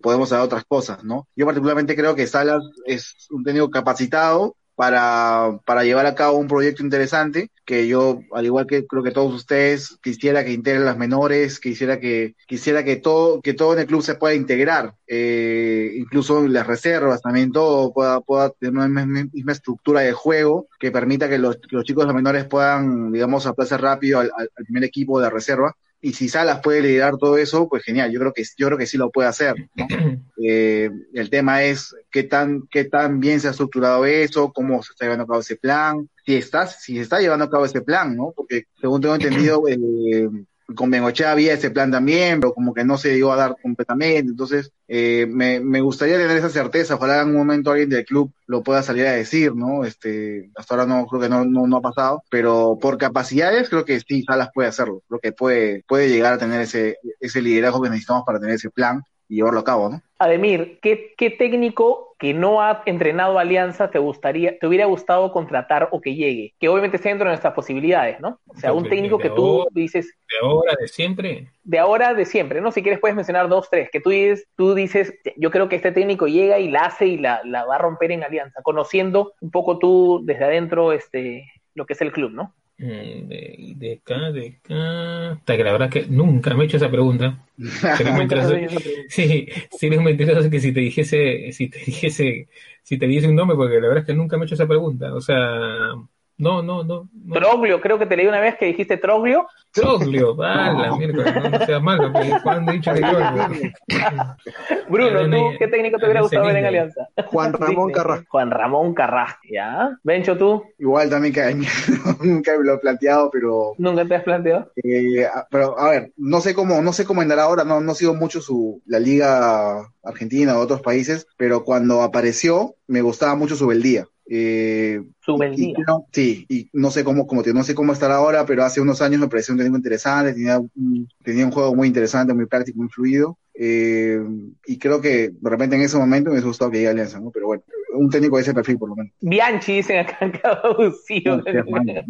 podemos hacer otras cosas, ¿no? Yo particularmente creo que Salas es un técnico capacitado, para, para llevar a cabo un proyecto interesante que yo, al igual que creo que todos ustedes, quisiera que integren las menores, quisiera que, quisiera que todo, que todo en el club se pueda integrar, eh, incluso las reservas, también todo pueda, pueda tener una misma, estructura de juego que permita que los, los chicos de menores puedan, digamos, aplazar rápido al, primer equipo de reserva y si Salas puede liderar todo eso, pues genial, yo creo que, yo creo que sí lo puede hacer. Eh, el tema es qué tan, qué tan bien se ha estructurado eso, cómo se está llevando a cabo ese plan, si está, si se está llevando a cabo ese plan, ¿no? Porque según tengo entendido, eh, con Bengochea había ese plan también, pero como que no se dio a dar completamente. Entonces, eh, me, me, gustaría tener esa certeza. Ojalá en un momento alguien del club lo pueda salir a decir, ¿no? Este, hasta ahora no creo que no, no, ha pasado, pero por capacidades creo que sí, Salas puede hacerlo. Creo que puede, puede llegar a tener ese, ese liderazgo que necesitamos para tener ese plan y llevarlo a cabo, ¿no? Ademir, ¿qué, ¿qué, técnico que no ha entrenado Alianza te gustaría, te hubiera gustado contratar o que llegue? Que obviamente esté dentro de nuestras posibilidades, ¿no? O sea, un técnico que tú dices. De ahora, de siempre. De ahora, de siempre, ¿no? Si quieres puedes mencionar dos, tres, que tú dices, tú dices, yo creo que este técnico llega y la hace y la, va a romper en Alianza, conociendo un poco tú desde adentro este, lo que es el club, ¿no? Mm, De, de acá, de acá. Hasta que la verdad que nunca me he hecho esa pregunta. Sería muy interesante. Sí, sería muy interesante que si te dijese, si te dijese, si te dijese un nombre, porque la verdad es que nunca me he hecho esa pregunta. O sea, no, no, no. no. Troglio, creo que te leí una vez que dijiste Troglio. Troglio, ah, la mierda, no, no seas malo, he dicho que Troglio. Bruno, ¿tú qué técnico te hubiera gustado ver en. Alianza? Juan Ramón. Carrasco. Juan Ramón Carrasco, ¿ya? Bencho, tú Igual también que nunca me lo he planteado, pero nunca te has planteado. Eh, a- pero a ver, no sé cómo, no sé cómo andará ahora, no, no sigo mucho su la liga argentina o otros países, pero cuando apareció me gustaba mucho su beldía. Eh, Su y creo- sí, y no sé cómo, como te, no sé cómo estará ahora, pero hace unos años me pareció un técnico interesante, tenía un, tenía un juego muy interesante, muy práctico, muy fluido. eh, y creo que de repente en ese momento me gustado que llegue Alianza, ¿no? Pero bueno, un técnico de ese perfil por lo menos. Bianchi dicen acá No, qué mal.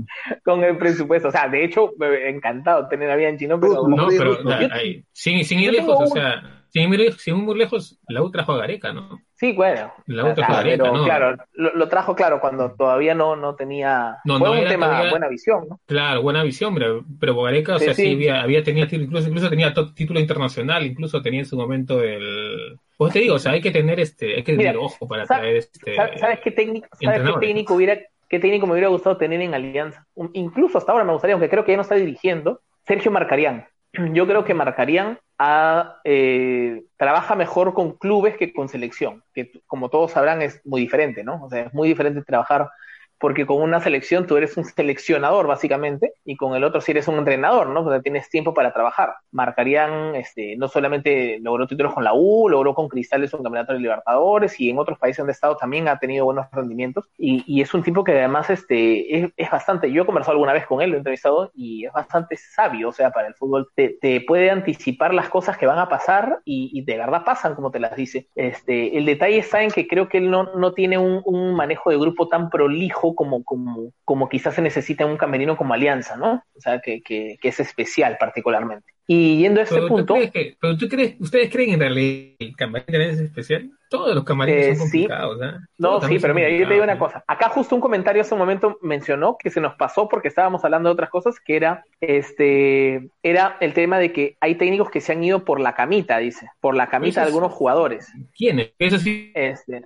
con el presupuesto. O sea, de hecho, me- encantado tener a Bianchi, ¿no? Pero, No, pero ruso. la- ahí, sin, sin ir lejos, o sea, sin ir, sin ir muy lejos, la U trajo a Gareca, ¿no? Sí, bueno. La otra Gareca, pero ¿no? claro, lo, lo trajo claro cuando todavía no, no tenía. No, fue no un era tema todavía- buena visión, ¿no? Claro, buena visión, pero, pero Gareca, o Sí, sea, sí, sí. había, había tenido título, incluso, incluso tenía título internacional, incluso tenía en su momento el... Pues te digo, o sea, hay que tener este, hay que tener ojo para traer este... ¿Sabes, qué técnico, sabes qué técnico hubiera, qué técnico me hubiera gustado tener en Alianza? Un- incluso hasta ahora me gustaría, aunque creo que ya no está dirigiendo, Sergio Marcarián. Yo creo que Marcarián ha, eh, trabaja mejor con clubes que con selección, que como todos sabrán es muy diferente, ¿no? O sea, es muy diferente trabajar porque con una selección tú eres un seleccionador básicamente y con el otro sí eres un entrenador, ¿no? Sea, tienes tiempo para trabajar. Marcarían, este, no solamente logró títulos con la U, logró con Cristales un campeonato de Libertadores y en otros países donde ha estado también ha tenido buenos rendimientos y, y es un tipo que además este, es, es bastante, yo he conversado alguna vez con él, lo he entrevistado y es bastante sabio, o sea, para el fútbol te, te puede anticipar las cosas que van a pasar y, y de verdad pasan como te las dice. Este, el detalle está en que creo que él no, no tiene un, un manejo de grupo tan prolijo como, como, como quizás se necesita en un camerino como Alianza, ¿no? O sea, que, que, que es especial particularmente. Y yendo a ese Pero, ¿tú punto, crees que, pero tú crees, ¿ustedes creen en realidad que el camarín es especial? Todos los camarines Eh, son sí. complicados, ¿ah? No, sí, pero mira, yo te digo una cosa. Acá justo un comentario hace un momento mencionó que se nos pasó porque estábamos hablando de otras cosas, que era este era el tema de que hay técnicos que se han ido por la camita, dice, por la camita de algunos jugadores. ¿Quiénes? Eso sí, Este,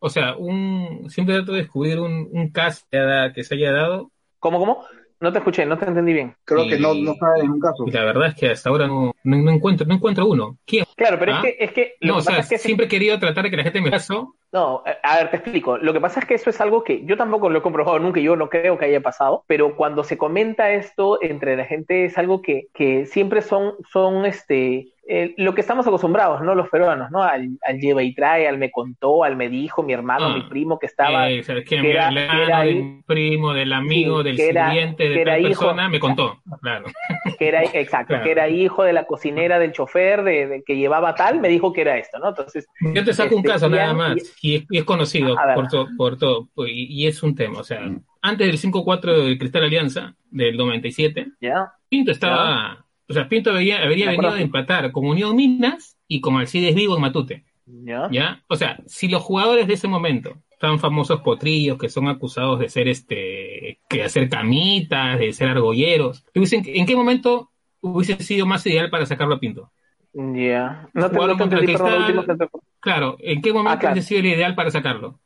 o sea, un, siempre trato de descubrir un, un caso que se haya dado ¿Cómo, cómo? No te escuché, no te entendí bien. Creo que no, no sabe en un caso. y la verdad es que hasta ahora no, no, no encuentro, no encuentro uno. ¿Quién? Claro, pero ¿Ah? es que es que lo No, o que pasa sea, es que siempre he querido tratar de que la gente me caso. No, a ver, te explico. Lo que pasa es que eso es algo que yo tampoco lo he comprobado nunca, y yo no creo que haya pasado, pero cuando se comenta esto entre la gente es algo que, que siempre son, son este, eh, lo que estamos acostumbrados, ¿no? Los peruanos, ¿no? Al, al lleva y trae, al me contó, al me dijo, mi hermano, Ah. mi primo que estaba. Eh, o sea, que mi era- hermano, que era ahí- del primo, del amigo, Sí, del sirviente, de hijo- persona, me contó. Claro. que era, exacto, Claro. que era hijo de la cocinera del chofer de, de que llevaba tal, me dijo que era esto, ¿no? Entonces, Yo te saco un Este, caso nada más, y es, y es conocido por, to- por todo, y, y es un tema. O sea, antes del 5-4 del Cristal Alianza, del 97, ¿ya? Pinto estaba. O sea, Pinto había, habría venido de empatar con Unión Minas y con Alcides Vivo en Matute. ¿Ya? ¿Ya? O sea, si los jugadores de ese momento, tan famosos potrillos que son acusados de ser este, que hacer camitas, de ser argolleros, hubiesen- ¿en qué momento hubiese sido más ideal para sacarlo a Pinto? Ya. No te, Jugaron no contra perdón, Cristal. Claro, ¿en qué momento Ah, claro. hubiese sido el ideal para sacarlo?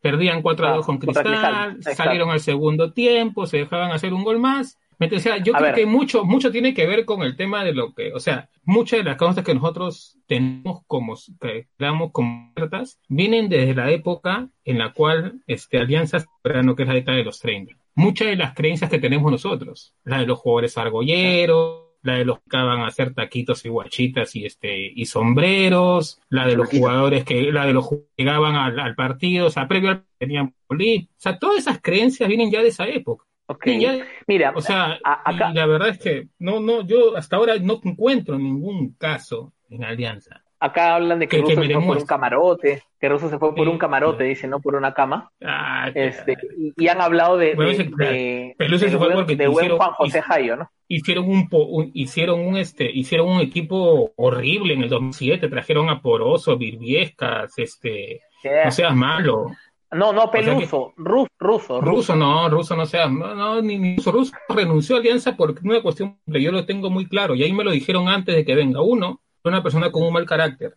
Perdían 4 a Claro, 2 con Cristal, salieron al segundo tiempo, se dejaban hacer un gol más. O sea, yo A creo ver. que mucho, mucho tiene que ver con el tema de lo que, o sea, muchas de las causas que nosotros tenemos como, que damos como vienen desde la época en la cual este, Alianza, no que es la década de los 30. Muchas de las creencias que tenemos nosotros, la de los jugadores argolleros, la de los que van a hacer taquitos y guachitas y este y sombreros, la de los jugadores que, la de los que llegaban al, al partido, o sea, previo al tenían o sea, todas esas creencias vienen ya de esa época. Ok. Ya- Mira, o sea, a- acá- la verdad es que no, no, yo hasta ahora no encuentro ningún caso en Alianza. acá hablan de que, que- Russo se fue por un camarote, que Russo se fue por un camarote, dice, no por una cama. Ah, Este, y, y han hablado de, Bueno, de, de- se fue porque buen hicieron- Juan José Jayo, ¿no? hicieron un, un- hicieron un este hicieron un equipo horrible en el 2007 trajeron a Poroso Virviescas este no seas malo No, no, Peluso, ruso, ruso, ruso. no, ruso no sea, no, ni, ni ruso, ruso renunció a Alianza por una cuestión yo lo tengo muy claro, y ahí me lo dijeron antes de que venga. Uno, una persona con un mal carácter.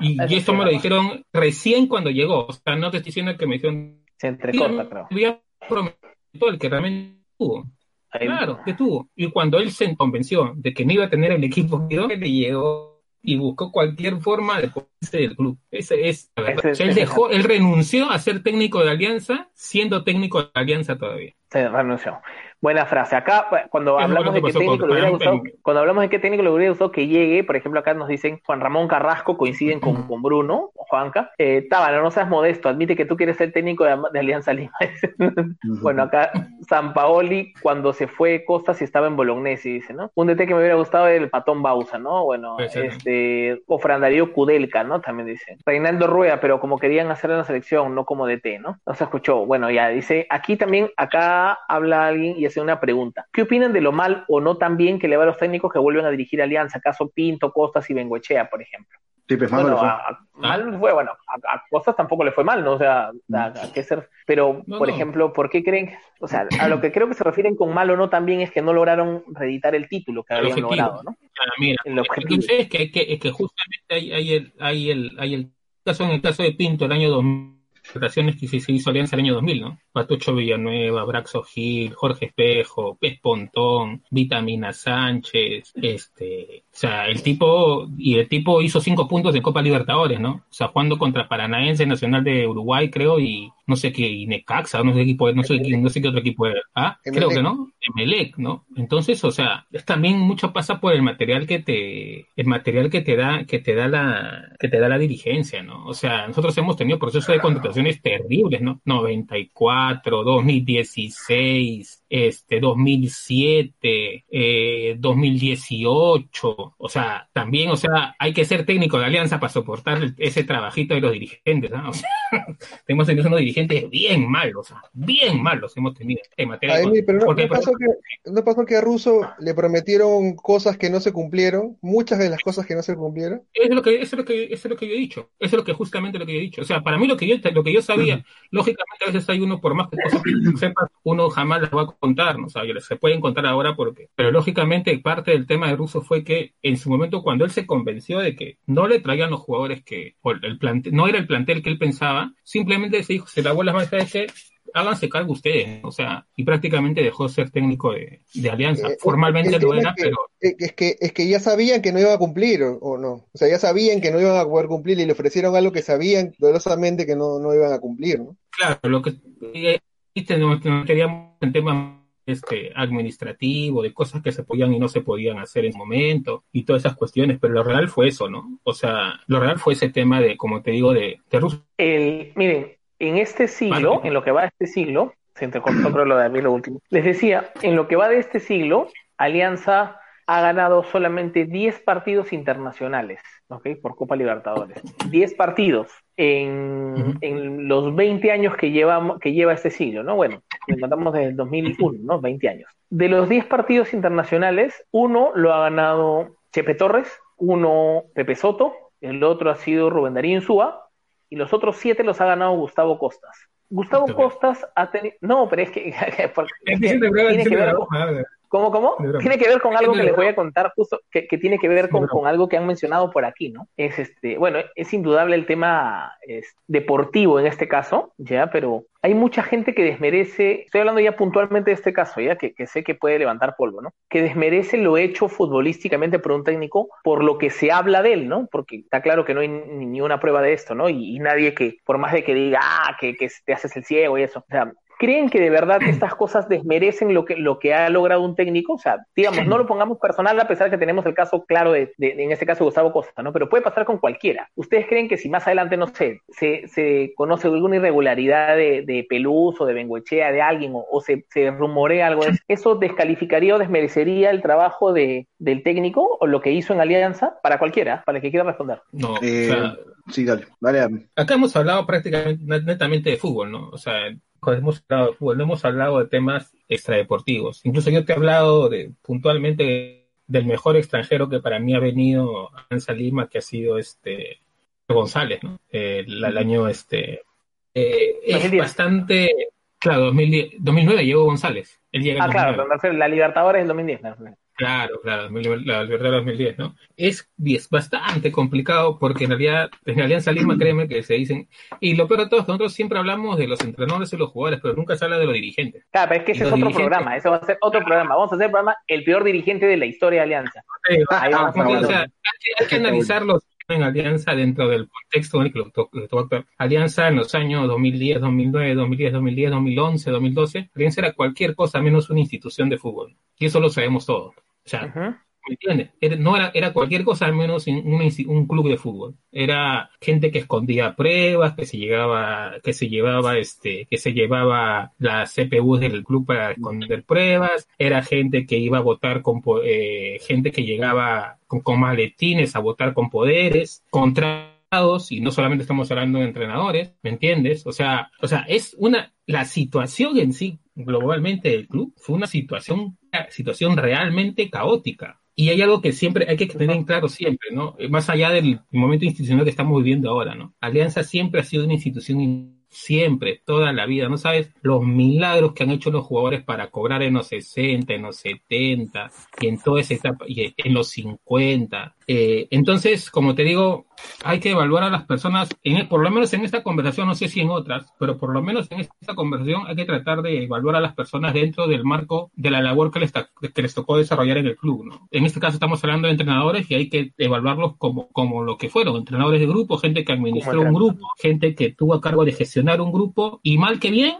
y, esto me lo dijeron recién cuando llegó. O sea, no te estoy diciendo que me dijeron. Se entrecorta, creo. Había prometido el que realmente tuvo. Claro, que tuvo. Y cuando él se convenció de que no iba a tener el equipo que le llegó y buscó cualquier forma de ponerse del club. Ese es él dejó, él renunció a ser técnico de Alianza, siendo técnico de Alianza todavía. Se renunció. Buena frase. Acá, cuando hablamos de qué técnico le hubiera gustado, cuando hablamos de qué técnico le hubiera gustado que llegue, por ejemplo, acá nos dicen Juan Ramón Carrasco, coinciden con, con Bruno, o Juanca. Eh, Tábano, no seas modesto, admite que tú quieres ser técnico de, Alianza Lima. bueno, acá San Paoli, cuando se fue Costas y estaba en Bolognesi, dice, ¿no? Un DT que me hubiera gustado era el Patón Bausa, ¿no? Bueno, este, o Fran Darío Kudelka, ¿no? También dice. Reinaldo Rueda, pero como querían hacer en la selección, no como DT, ¿no? No se escuchó. Bueno, ya dice, aquí también, acá habla alguien y hace una pregunta. ¿Qué opinan de lo mal o no tan bien que le va a los técnicos que vuelven a dirigir Alianza? Caso Pinto, Costas y Bengoechea, por ejemplo. Sí, pues bueno, a, mal fue, bueno, a, Costas tampoco le fue mal, ¿no? O sea, a, qué ser. Pero, por ejemplo, ¿por qué creen? O sea, a lo que creo que se refieren con mal o no también es que no lograron reeditar el título que habían logrado, ¿no? Ah, mira, el objetivo. es que, que, es que justamente hay, hay, el, hay, el, hay el caso en el caso de Pinto el año 2000 que se hizo Alianza el año 2000, ¿no? Patucho Villanueva, Braxo Gil, Jorge Espejo, Pez Pontón, Vitamina Sánchez, este, o sea, el tipo, y el tipo hizo cinco puntos de Copa Libertadores, ¿no? O sea, jugando contra Paranaense Nacional de Uruguay, creo, y no sé qué, y Necaxa, no sé qué equipo, no sé, no sé qué otro equipo era. Ah, creo que no, Emelec, ¿no? Entonces, o sea, también mucho pasa por el material que te, el material que te da, que te da la, que te da la dirigencia, ¿no? O sea, nosotros hemos tenido procesos de contrataciones terribles, ¿no? 94, 2016, este, 2007, eh, 2018, o sea, también, o sea, hay que ser técnico de alianza para soportar ese trabajito de los dirigentes, ¿no? O sea, tenemos tenido unos dirigentes bien malos, o sea, bien malos hemos tenido en materia pero no, pasó que, no pasó que a Russo le prometieron cosas que no se cumplieron, muchas de las cosas que no se cumplieron. Eso es lo que, eso es lo que, eso es lo que yo he dicho, eso es lo que justamente lo que yo he dicho, o sea, para mí lo que yo, lo que yo sabía, lógicamente a veces hay uno, por más que cosas que sepa, uno jamás las va a contar, ¿no? O sea, se pueden contar ahora porque, pero lógicamente parte del tema de Russo fue que en su momento cuando él se convenció de que no le traían los jugadores que, el plantel, no era el plantel que él pensaba, simplemente se dijo, se lavó las manos de que háganse cargo ustedes, o sea, y prácticamente dejó ser técnico de, Alianza. Eh, Formalmente lo era, pero... Es que, es que ya sabían que no iba a cumplir, o, no. O sea, ya sabían que no iban a poder cumplir y le ofrecieron algo que sabían dolorosamente que no, no iban a cumplir, ¿no? Claro, lo que... Eh, queríamos en temas este, administrativo, de cosas que se podían y no se podían hacer en ese momento y todas esas cuestiones, pero lo real fue eso, ¿no? O sea, lo real fue ese tema de, como te digo, de, de Rusia. El, miren, en este siglo, en lo que va de este siglo, se entrecortó creo lo de mí lo último, les decía, en lo que va de este siglo, Alianza ha ganado solamente 10 partidos internacionales, ¿ok? Por Copa Libertadores. 10 partidos en, en, los 20 años que, lleva, que lleva este siglo, ¿no? Bueno, lo contamos desde el 2001, ¿no? 20 años. De los 10 partidos internacionales, uno lo ha ganado Chepe Torres, uno Pepe Soto, el otro ha sido Rubén Darío Insúa, y los otros 7 los ha ganado Gustavo Costas. Gustavo Costas ha tenido... No, pero es que... tiene que ver ¿Cómo, cómo? Tiene que ver con algo que les voy a contar justo, que, tiene que ver con, con, algo que han mencionado por aquí, ¿no? Es este, bueno, es indudable el tema deportivo en este caso, ya, pero hay mucha gente que desmerece, estoy hablando ya puntualmente de este caso, ya, que, que sé que puede levantar polvo, ¿no? Que desmerece lo hecho futbolísticamente por un técnico por lo que se habla de él, ¿no? Porque está claro que no hay ni, una prueba de esto, ¿no? Y, y, nadie que, por más de que diga, ah, que, que te haces el ciego y eso, o sea, ¿Creen que de verdad estas cosas desmerecen lo que, lo que ha logrado un técnico? O sea, digamos, no lo pongamos personal a pesar de que tenemos el caso claro de, en este caso, Gustavo Costa, ¿no? Pero puede pasar con cualquiera. ¿Ustedes creen que si más adelante, no sé, se, se conoce alguna irregularidad de, de Peluz o de Bengoechea de alguien o, se, se, rumorea algo de eso, ¿eso descalificaría o desmerecería el trabajo de, del técnico o lo que hizo en Alianza para cualquiera, para el que quiera responder? No, eh, o sea, sí, dale, dale. Acá hemos hablado prácticamente netamente de fútbol, ¿no? O sea, hemos hablado de hemos hablado de temas extradeportivos. Incluso yo te he hablado de, puntualmente del mejor extranjero que para mí ha venido a Lima, que ha sido este González, ¿no? El, año este eh, es 2010. bastante... Claro, 2010, 2009 llegó González. Él llega en Ah, claro, 2009. pero me refiero, la Libertadores del 2010. me refiero. Claro, claro, 2009, la Libertad 2010, ¿no? Es, es bastante complicado porque en realidad, en Alianza Lima, créeme que se dicen, y lo peor de todo es que nosotros siempre hablamos de los entrenadores y los jugadores, pero nunca se habla de los dirigentes. Claro, pero es que ese es otro programa, ese va a ser otro programa. Vamos a hacer el programa El peor dirigente de la historia de Alianza. Ahí vamos Porque, o sea, hay que, hay que analizarlos en Alianza dentro del contexto en el que lo. Alianza en los años 2010, 2009, 2010, 2010, 2011, 2012, Alianza era cualquier cosa menos una institución de fútbol. Y eso lo sabemos todos. O sea. ¿Me entiendes? Era, no era, era cualquier cosa menos un, un, club de fútbol. Era gente que escondía pruebas, que se llegaba, que se llevaba este, que se llevaba las CPUs del club para esconder pruebas, era gente que iba a votar con eh, gente que llegaba con, con maletines a votar con poderes, contratados, y no solamente estamos hablando de entrenadores, ¿me entiendes? O sea, o sea, es una, la situación en sí, globalmente del club, fue una situación, situación realmente caótica. Y hay algo que siempre hay que tener en claro siempre, ¿no? Eh, Más allá del momento institucional que estamos viviendo ahora, ¿no? Alianza siempre ha sido una institución in- siempre, toda la vida, ¿no sabes? Los milagros que han hecho los jugadores para cobrar en los 60, en los 70 y en toda esa etapa, y en los 50. Eh, entonces, como te digo, hay que evaluar a las personas, en, por lo menos en esta conversación, no sé si en otras, pero por lo menos en esta conversación hay que tratar de evaluar a las personas dentro del marco de la labor que les, que les tocó desarrollar en el club. ¿no? En este caso estamos hablando de entrenadores y hay que evaluarlos como, como lo que fueron, entrenadores de grupo, gente que administró un grupo, gente que tuvo a cargo de gestionar un grupo y mal que bien,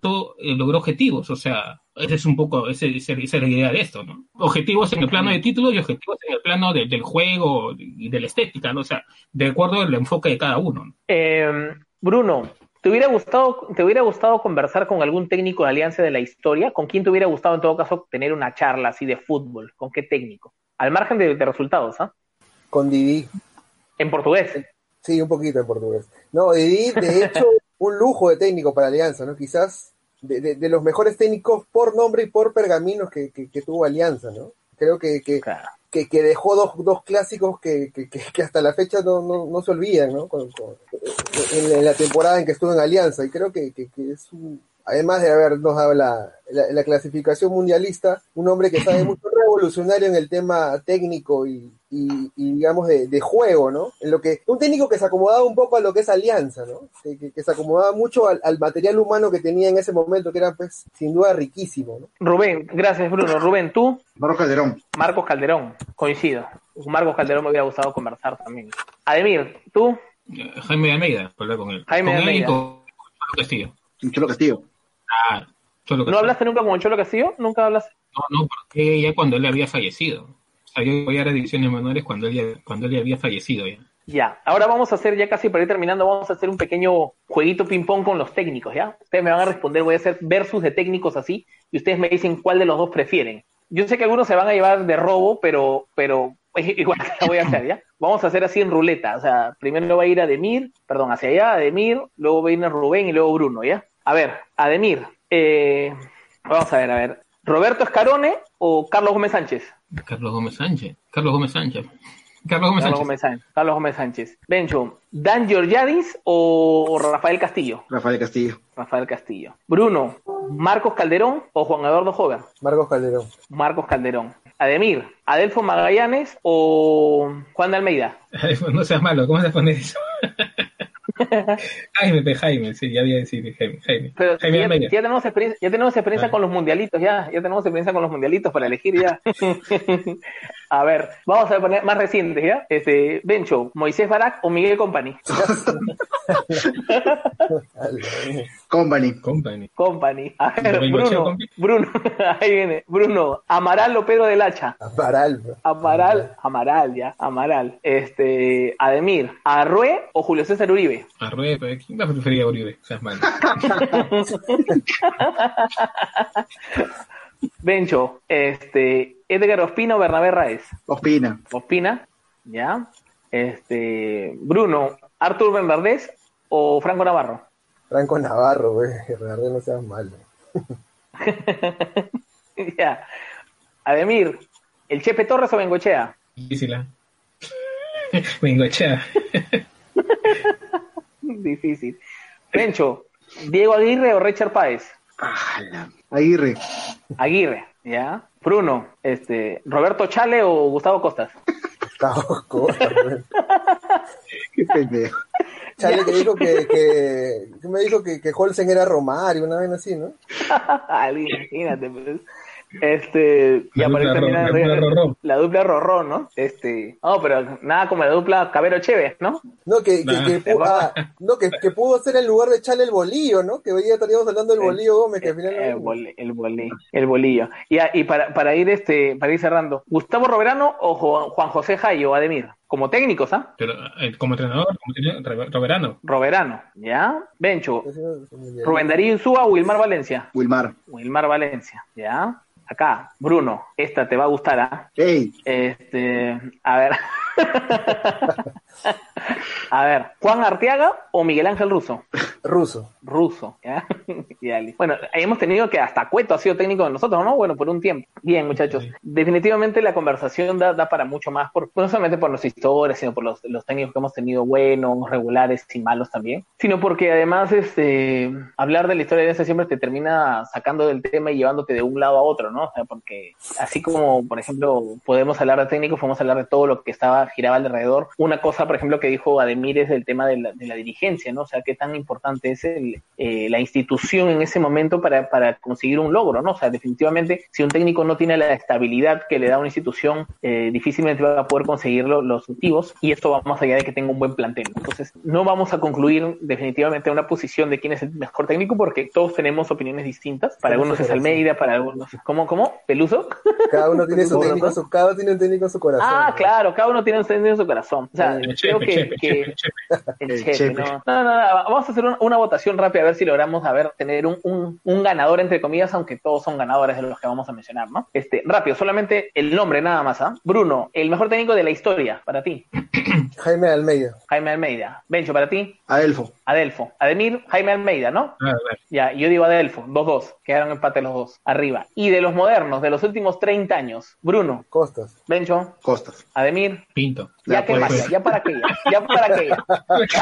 todo eh, logró objetivos, o sea, ese es un poco, ese, ese- esa es la idea de esto, ¿no? Objetivos en el plano de títulos y objetivos en el plano de- del juego y de la estética, ¿no? O sea, de acuerdo al enfoque de cada uno. ¿no? Eh, Bruno, ¿te hubiera, gustado, ¿te hubiera gustado conversar con algún técnico de Alianza de la historia? ¿Con quién te hubiera gustado en todo caso tener una charla así de fútbol? ¿Con qué técnico? Al margen de, de resultados, ¿ah? Con Didi. En portugués. Sí, un poquito en portugués. No, Didi, de hecho, un lujo de técnico para Alianza, ¿no? Quizás de, de- de los mejores técnicos por nombre y por pergaminos que, que- que tuvo Alianza, ¿no? Creo que, que, Claro. que, que dejó dos, dos clásicos que, que, hasta la fecha no, no, no se olvidan, ¿no? Con- con- en, en la temporada en que estuvo en Alianza. Y creo que, que- que es un, además de habernos dado la, la, la clasificación mundialista, un hombre que sabe mucho revolucionario en el tema técnico y, y, y, digamos de, de juego, ¿no? En lo que, un técnico que se acomodaba un poco a lo que es Alianza, ¿no? Que, que- que se acomodaba mucho al, al material humano que tenía en ese momento, que era pues sin duda riquísimo, ¿no? Rubén, gracias Bruno. Rubén, tú, Marcos Calderón. Marcos Calderón, coincido. Marcos Calderón me hubiera gustado conversar también. Ademir, tú, Eh, Jaime de Almeida, para hablar con él. Jaime con de él y Almeida. con Cholo Castillo. Un Cholo Castillo. Ah, Cholo ¿no Castillo. hablaste nunca con Cholo Castillo? ¿Nunca hablaste? No, no, porque ya cuando él había fallecido. Yo voy a divisiones menores cuando él, ya, cuando él ya había fallecido ya. Ya, ahora vamos a hacer, ya casi para ir terminando, vamos a hacer un pequeño jueguito ping-pong con los técnicos, ¿ya? Ustedes me van a responder, voy a hacer versus de técnicos así, y ustedes me dicen cuál de los dos prefieren. Yo sé que algunos se van a llevar de robo, pero, pero igual que la voy a hacer, ¿ya? Vamos a hacer así en ruleta, o sea, primero va a ir Ademir, perdón, hacia allá, Ademir, luego va a ir Rubén y luego Bruno, ¿ya? A ver, Ademir, eh, vamos a ver, a ver, ¿Roberto Escarone o Carlos Gómez Sánchez? Carlos Gómez Sánchez. Carlos Gómez Sánchez. Carlos Gómez Carlos Sánchez. Gómez. Carlos Gómez Sánchez. Bencho, ¿Dan Georgiadis o Rafael Castillo? Rafael Castillo. Rafael Castillo. Bruno, ¿Marcos Calderón o Juan Eduardo Hover? Marcos Calderón. Marcos Calderón. Ademir, ¿Adelfo Magallanes o Juan de Almeida? no seas malo, ¿cómo se pone eso? Jaime, Jaime, sí, ya había decir Jaime. Jaime, Pero Jaime ya, ya tenemos experiencia, ya tenemos experiencia Ah. con los mundialitos, ya, ya tenemos experiencia con los mundialitos para elegir ya. a ver, vamos a poner más recientes, ¿ya? Este, Bencho, Moisés Barak o Miguel Company. Company. Company. Company. A ver, Bruno. Bruno, ahí viene, Bruno, Amaral o Pedro del Hacha. Amaral. Amaral, Amaral, ya, Amaral. Este, Ademir, Arrué o Julio César Uribe. Arrué, pe, ¿quién va a preferir a Uribe? Seas malo. Bencho, este, Edgar Ospina o Bernabé Raez. Ospina. Ospina, ya. Este, Bruno, Artur Bernardés o Franco Navarro. Franco Navarro, güey. Bernardo no seas malo. ya. Ademir, el Chepe Torres o Bengochea. Difícil, ¿ah? Bengochea. Difícil. Pencho, ¿Diego Aguirre o Richard Páez? Aguirre. Aguirre, ¿ya? Bruno, este, ¿Roberto Chale o Gustavo Costas? Gustavo Costas. Qué pendejo. Chale que dijo que, que, que me dijo que, que Holsen era Romario, una vez así, ¿no? Imagínate, pues. Este, y La aparece dupla también Ro- la, la dupla Rorró. la dupla Rorró, ¿no? Este, no, pero nada como la dupla Cabero Chévez, ¿no? No, que, que, Nah. que ah, no, que, que pudo ser en lugar de Chale el bolillo, ¿no? Que hoy ya estaríamos hablando del bolillo Gómez, que al final El, boli- el, boli- el bolillo. Y, a- y para, para ir este, para ir cerrando, ¿Gustavo Roberano o Juan José Jayo Ademir? Como técnicos, ¿ah? Pero eh, como entrenador, como entrenador, Roberano. Roberano, ¿ya? Bencho. Rubén Darío Insúa o Wilmar Valencia. Wilmar. Wilmar Valencia, ¿ya? Acá, Bruno, esta te va a gustar, ¿ah? Ey, Este, a ver. A ver, ¿Juan Arteaga o Miguel Ángel Russo? Ruso. Ruso, ¿ya? Li- bueno, hemos tenido que hasta Cueto ha sido técnico de nosotros, ¿no? Bueno, por un tiempo. Bien, muchachos. Definitivamente la conversación da, da para mucho más, por, no solamente por nuestra historia, sino por los, los técnicos que hemos tenido buenos, regulares y malos también, sino porque además este, hablar de la historia de ese siempre te termina sacando del tema y llevándote de un lado a otro, ¿no? O sea, porque así como, por ejemplo, podemos hablar de técnicos, podemos hablar de todo lo que estaba giraba alrededor. Una cosa, por ejemplo, que dijo Ademir es el tema de la, de la dirigencia, ¿no? O sea, qué tan importante es el, eh, la institución en ese momento para, para conseguir un logro, ¿no? O sea, definitivamente, si un técnico no tiene la estabilidad que le da una institución, eh, difícilmente va a poder conseguir lo- los objetivos y esto va más allá de que tenga un buen plantel. Entonces, no vamos a concluir definitivamente una posición de quién es el mejor técnico porque todos tenemos opiniones distintas. Para algunos es Almeida, para algunos... ¿Cómo? ¿Cómo? ¿Peluso? Cada uno tiene su ¿Cómo, técnico, su, cada uno tiene un técnico en su corazón. Ah, ¿no? claro, cada uno tiene en su corazón. O sea, El creo chepe, que, chepe, que- chepe, chepe. el El chepe, chepe. ¿no? No, no, no, vamos a hacer un- una votación rápida a ver si logramos a ver, tener un, un, un ganador entre comillas, aunque todos son ganadores de los que vamos a mencionar, ¿no? Este, rápido, solamente el nombre nada más, ¿ah? Bruno, el mejor técnico de la historia, para ti. Jaime Almeida. Jaime Almeida. Bencho, para ti. Adelfo. Adelfo. Ademir, Jaime Almeida, ¿no? Claro. Ya, yo digo Adelfo, 2-2. Quedaron empate los dos. Arriba. Y de los modernos, de los últimos 30 años, Bruno, Costas. Bencho, Costas. Ademir, Pinto. Ya, Ya, que más, pues. ya para qué, ya, ya para qué, ya.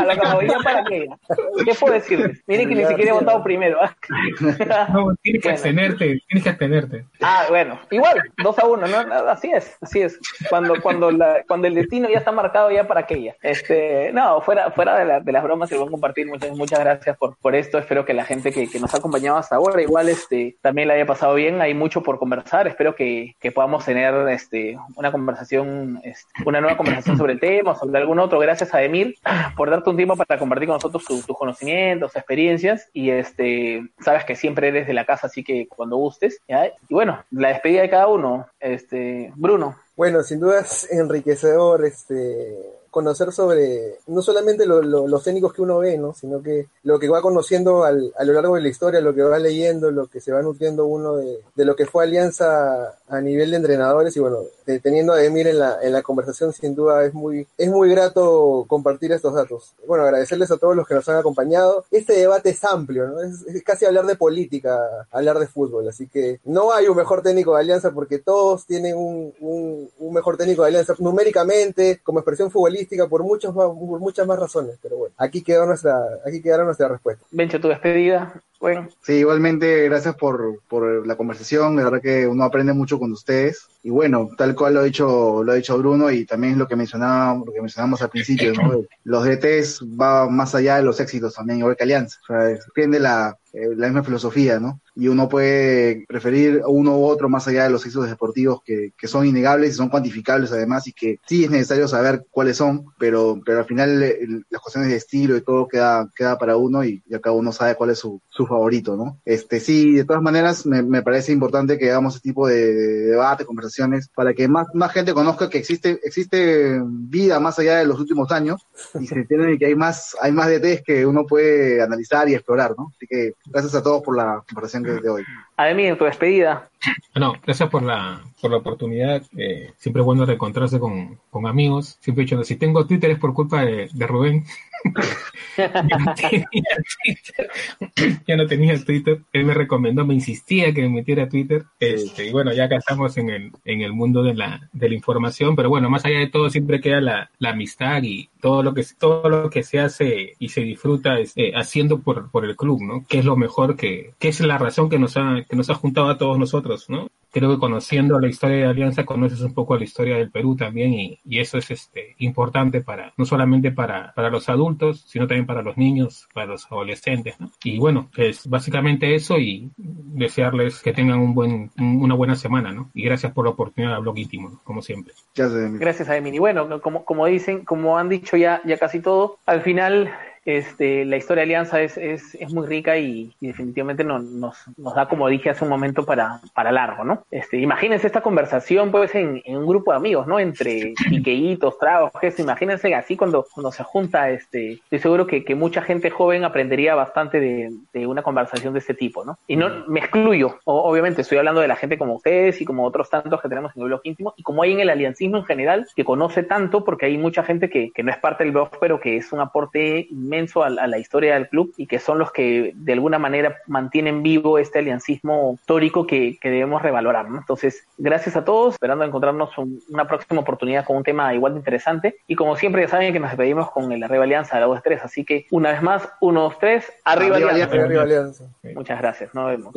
A la categoría para qué, ya. ¿Qué puedo decirles? Miren que ni Ya, siquiera he votado ya. primero. ¿ah? No, tienes que abstenerte, tienes que abstenerte. Ah, bueno, igual, 2 a 1, ¿no? Así es, así es. Cuando, cuando, la, cuando el destino ya está marcado ya para aquella. Este, no, fuera, fuera de, la- de las bromas y buen compartir, muchas, muchas gracias por, por esto. Espero que la gente que, que nos ha acompañado hasta ahora, igual este, también la haya pasado bien. Hay mucho por conversar. Espero que, que podamos tener este, una conversación, este, una nueva conversación sobre el tema, o sobre algún otro. Gracias a Emir por darte un tiempo para compartir con nosotros tu- tus conocimientos, experiencias. Y este, sabes que siempre eres de la casa, así que cuando gustes. ¿ya? Y bueno, la despedida de cada uno. Este, Bruno. Bueno, sin duda es enriquecedor este conocer sobre no solamente lo- lo- los técnicos que uno ve, ¿no? sino que lo que va conociendo al- a lo largo de la historia, lo que va leyendo, lo que se va nutriendo uno de, de lo que fue Alianza a nivel de entrenadores y bueno, de- teniendo a Emir en la, en la conversación sin duda es muy, es muy grato compartir estos datos. Bueno, agradecerles a todos los que nos han acompañado. Este debate es amplio, ¿no? Es, es casi hablar de política, hablar de fútbol, así que no hay un mejor técnico de Alianza porque todos tienen un, un, un mejor técnico de Alianza numéricamente, como expresión futbolística, por muchas más, por muchas más razones, pero bueno, aquí quedó nuestra, aquí quedaron nuestra respuesta. Bencho, tu despedida. Bueno, Sí, igualmente, gracias por, por la conversación. La verdad que uno aprende mucho con ustedes. Y bueno, tal cual lo ha dicho, lo ha dicho Bruno y también lo que mencionaba, lo que mencionamos al principio, ¿no? Los DTs va más allá de los éxitos también, igual que Alianza. O sea, la, eh, la misma filosofía, ¿no? Y uno puede preferir uno u otro más allá de los éxitos deportivos que, que son innegables y son cuantificables además y que sí es necesario saber cuáles son, pero, pero al final el- las cuestiones de estilo y todo queda, queda para uno y, y cada uno sabe cuál es su, su favorito, ¿no? Este, sí, de todas maneras me, me parece importante que hagamos este tipo de, de debate, conversaciones, para que más, más gente conozca que existe, existe vida más allá de los últimos años y se entiende que hay más, hay más DTs que uno puede analizar y explorar, ¿no? Así que gracias a todos por la conversación de hoy. Además, en tu despedida. No, gracias por la, por la oportunidad. Eh, siempre es bueno reencontrarse con, con amigos. Siempre he dicho, si tengo Twitter es por culpa de, de Rubén. yo, no tenía Twitter. yo no tenía Twitter. Él me recomendó, me insistía que me metiera a Twitter. Este, y bueno, ya acá estamos en el, en el mundo de la, de la información. Pero bueno, más allá de todo, siempre queda la, la amistad y todo lo que todo lo que se hace y se disfruta eh, haciendo por, por el club, ¿no? Que es lo mejor que, que es la razón que nos ha, que nos ha juntado a todos nosotros, ¿no? creo que conociendo la historia de Alianza conoces un poco la historia del Perú también y, y eso es este importante para no solamente para, para los adultos sino también para los niños para los adolescentes ¿no? y bueno es básicamente eso y desearles que tengan un buen una buena semana ¿no? y gracias por la oportunidad de blog íntimo ¿no? como siempre gracias a Emini bueno como como dicen como han dicho ya ya casi todo al final este, la historia de Alianza es, es, es muy rica y, y definitivamente no, nos, nos da, como dije hace un momento, para, para largo, ¿no? Este, imagínense esta conversación, pues, en, en un grupo de amigos, ¿no? Entre piqueitos, tragos, gestos, imagínense así cuando, cuando se junta, este, estoy seguro que, que mucha gente joven aprendería bastante de, de, una conversación de este tipo, ¿no? Y no me excluyo, o, obviamente estoy hablando de la gente como ustedes y como otros tantos que tenemos en el blog íntimo, y como hay en el aliancismo en general, que conoce tanto, porque hay mucha gente que, que no es parte del blog, pero que es un aporte inmenso a, a, la historia del club y que son los que de alguna manera mantienen vivo este aliancismo histórico que, que debemos revalorar. ¿no? Entonces, gracias a todos, esperando encontrarnos un, una próxima oportunidad con un tema igual de interesante. Y como siempre, ya saben que nos despedimos con el Arriba Alianza de la voz 3. Así que, una vez más, uno, dos, tres, Arriba, Arriba Alianza. Alianza. Arriba Alianza. Muchas gracias, nos vemos.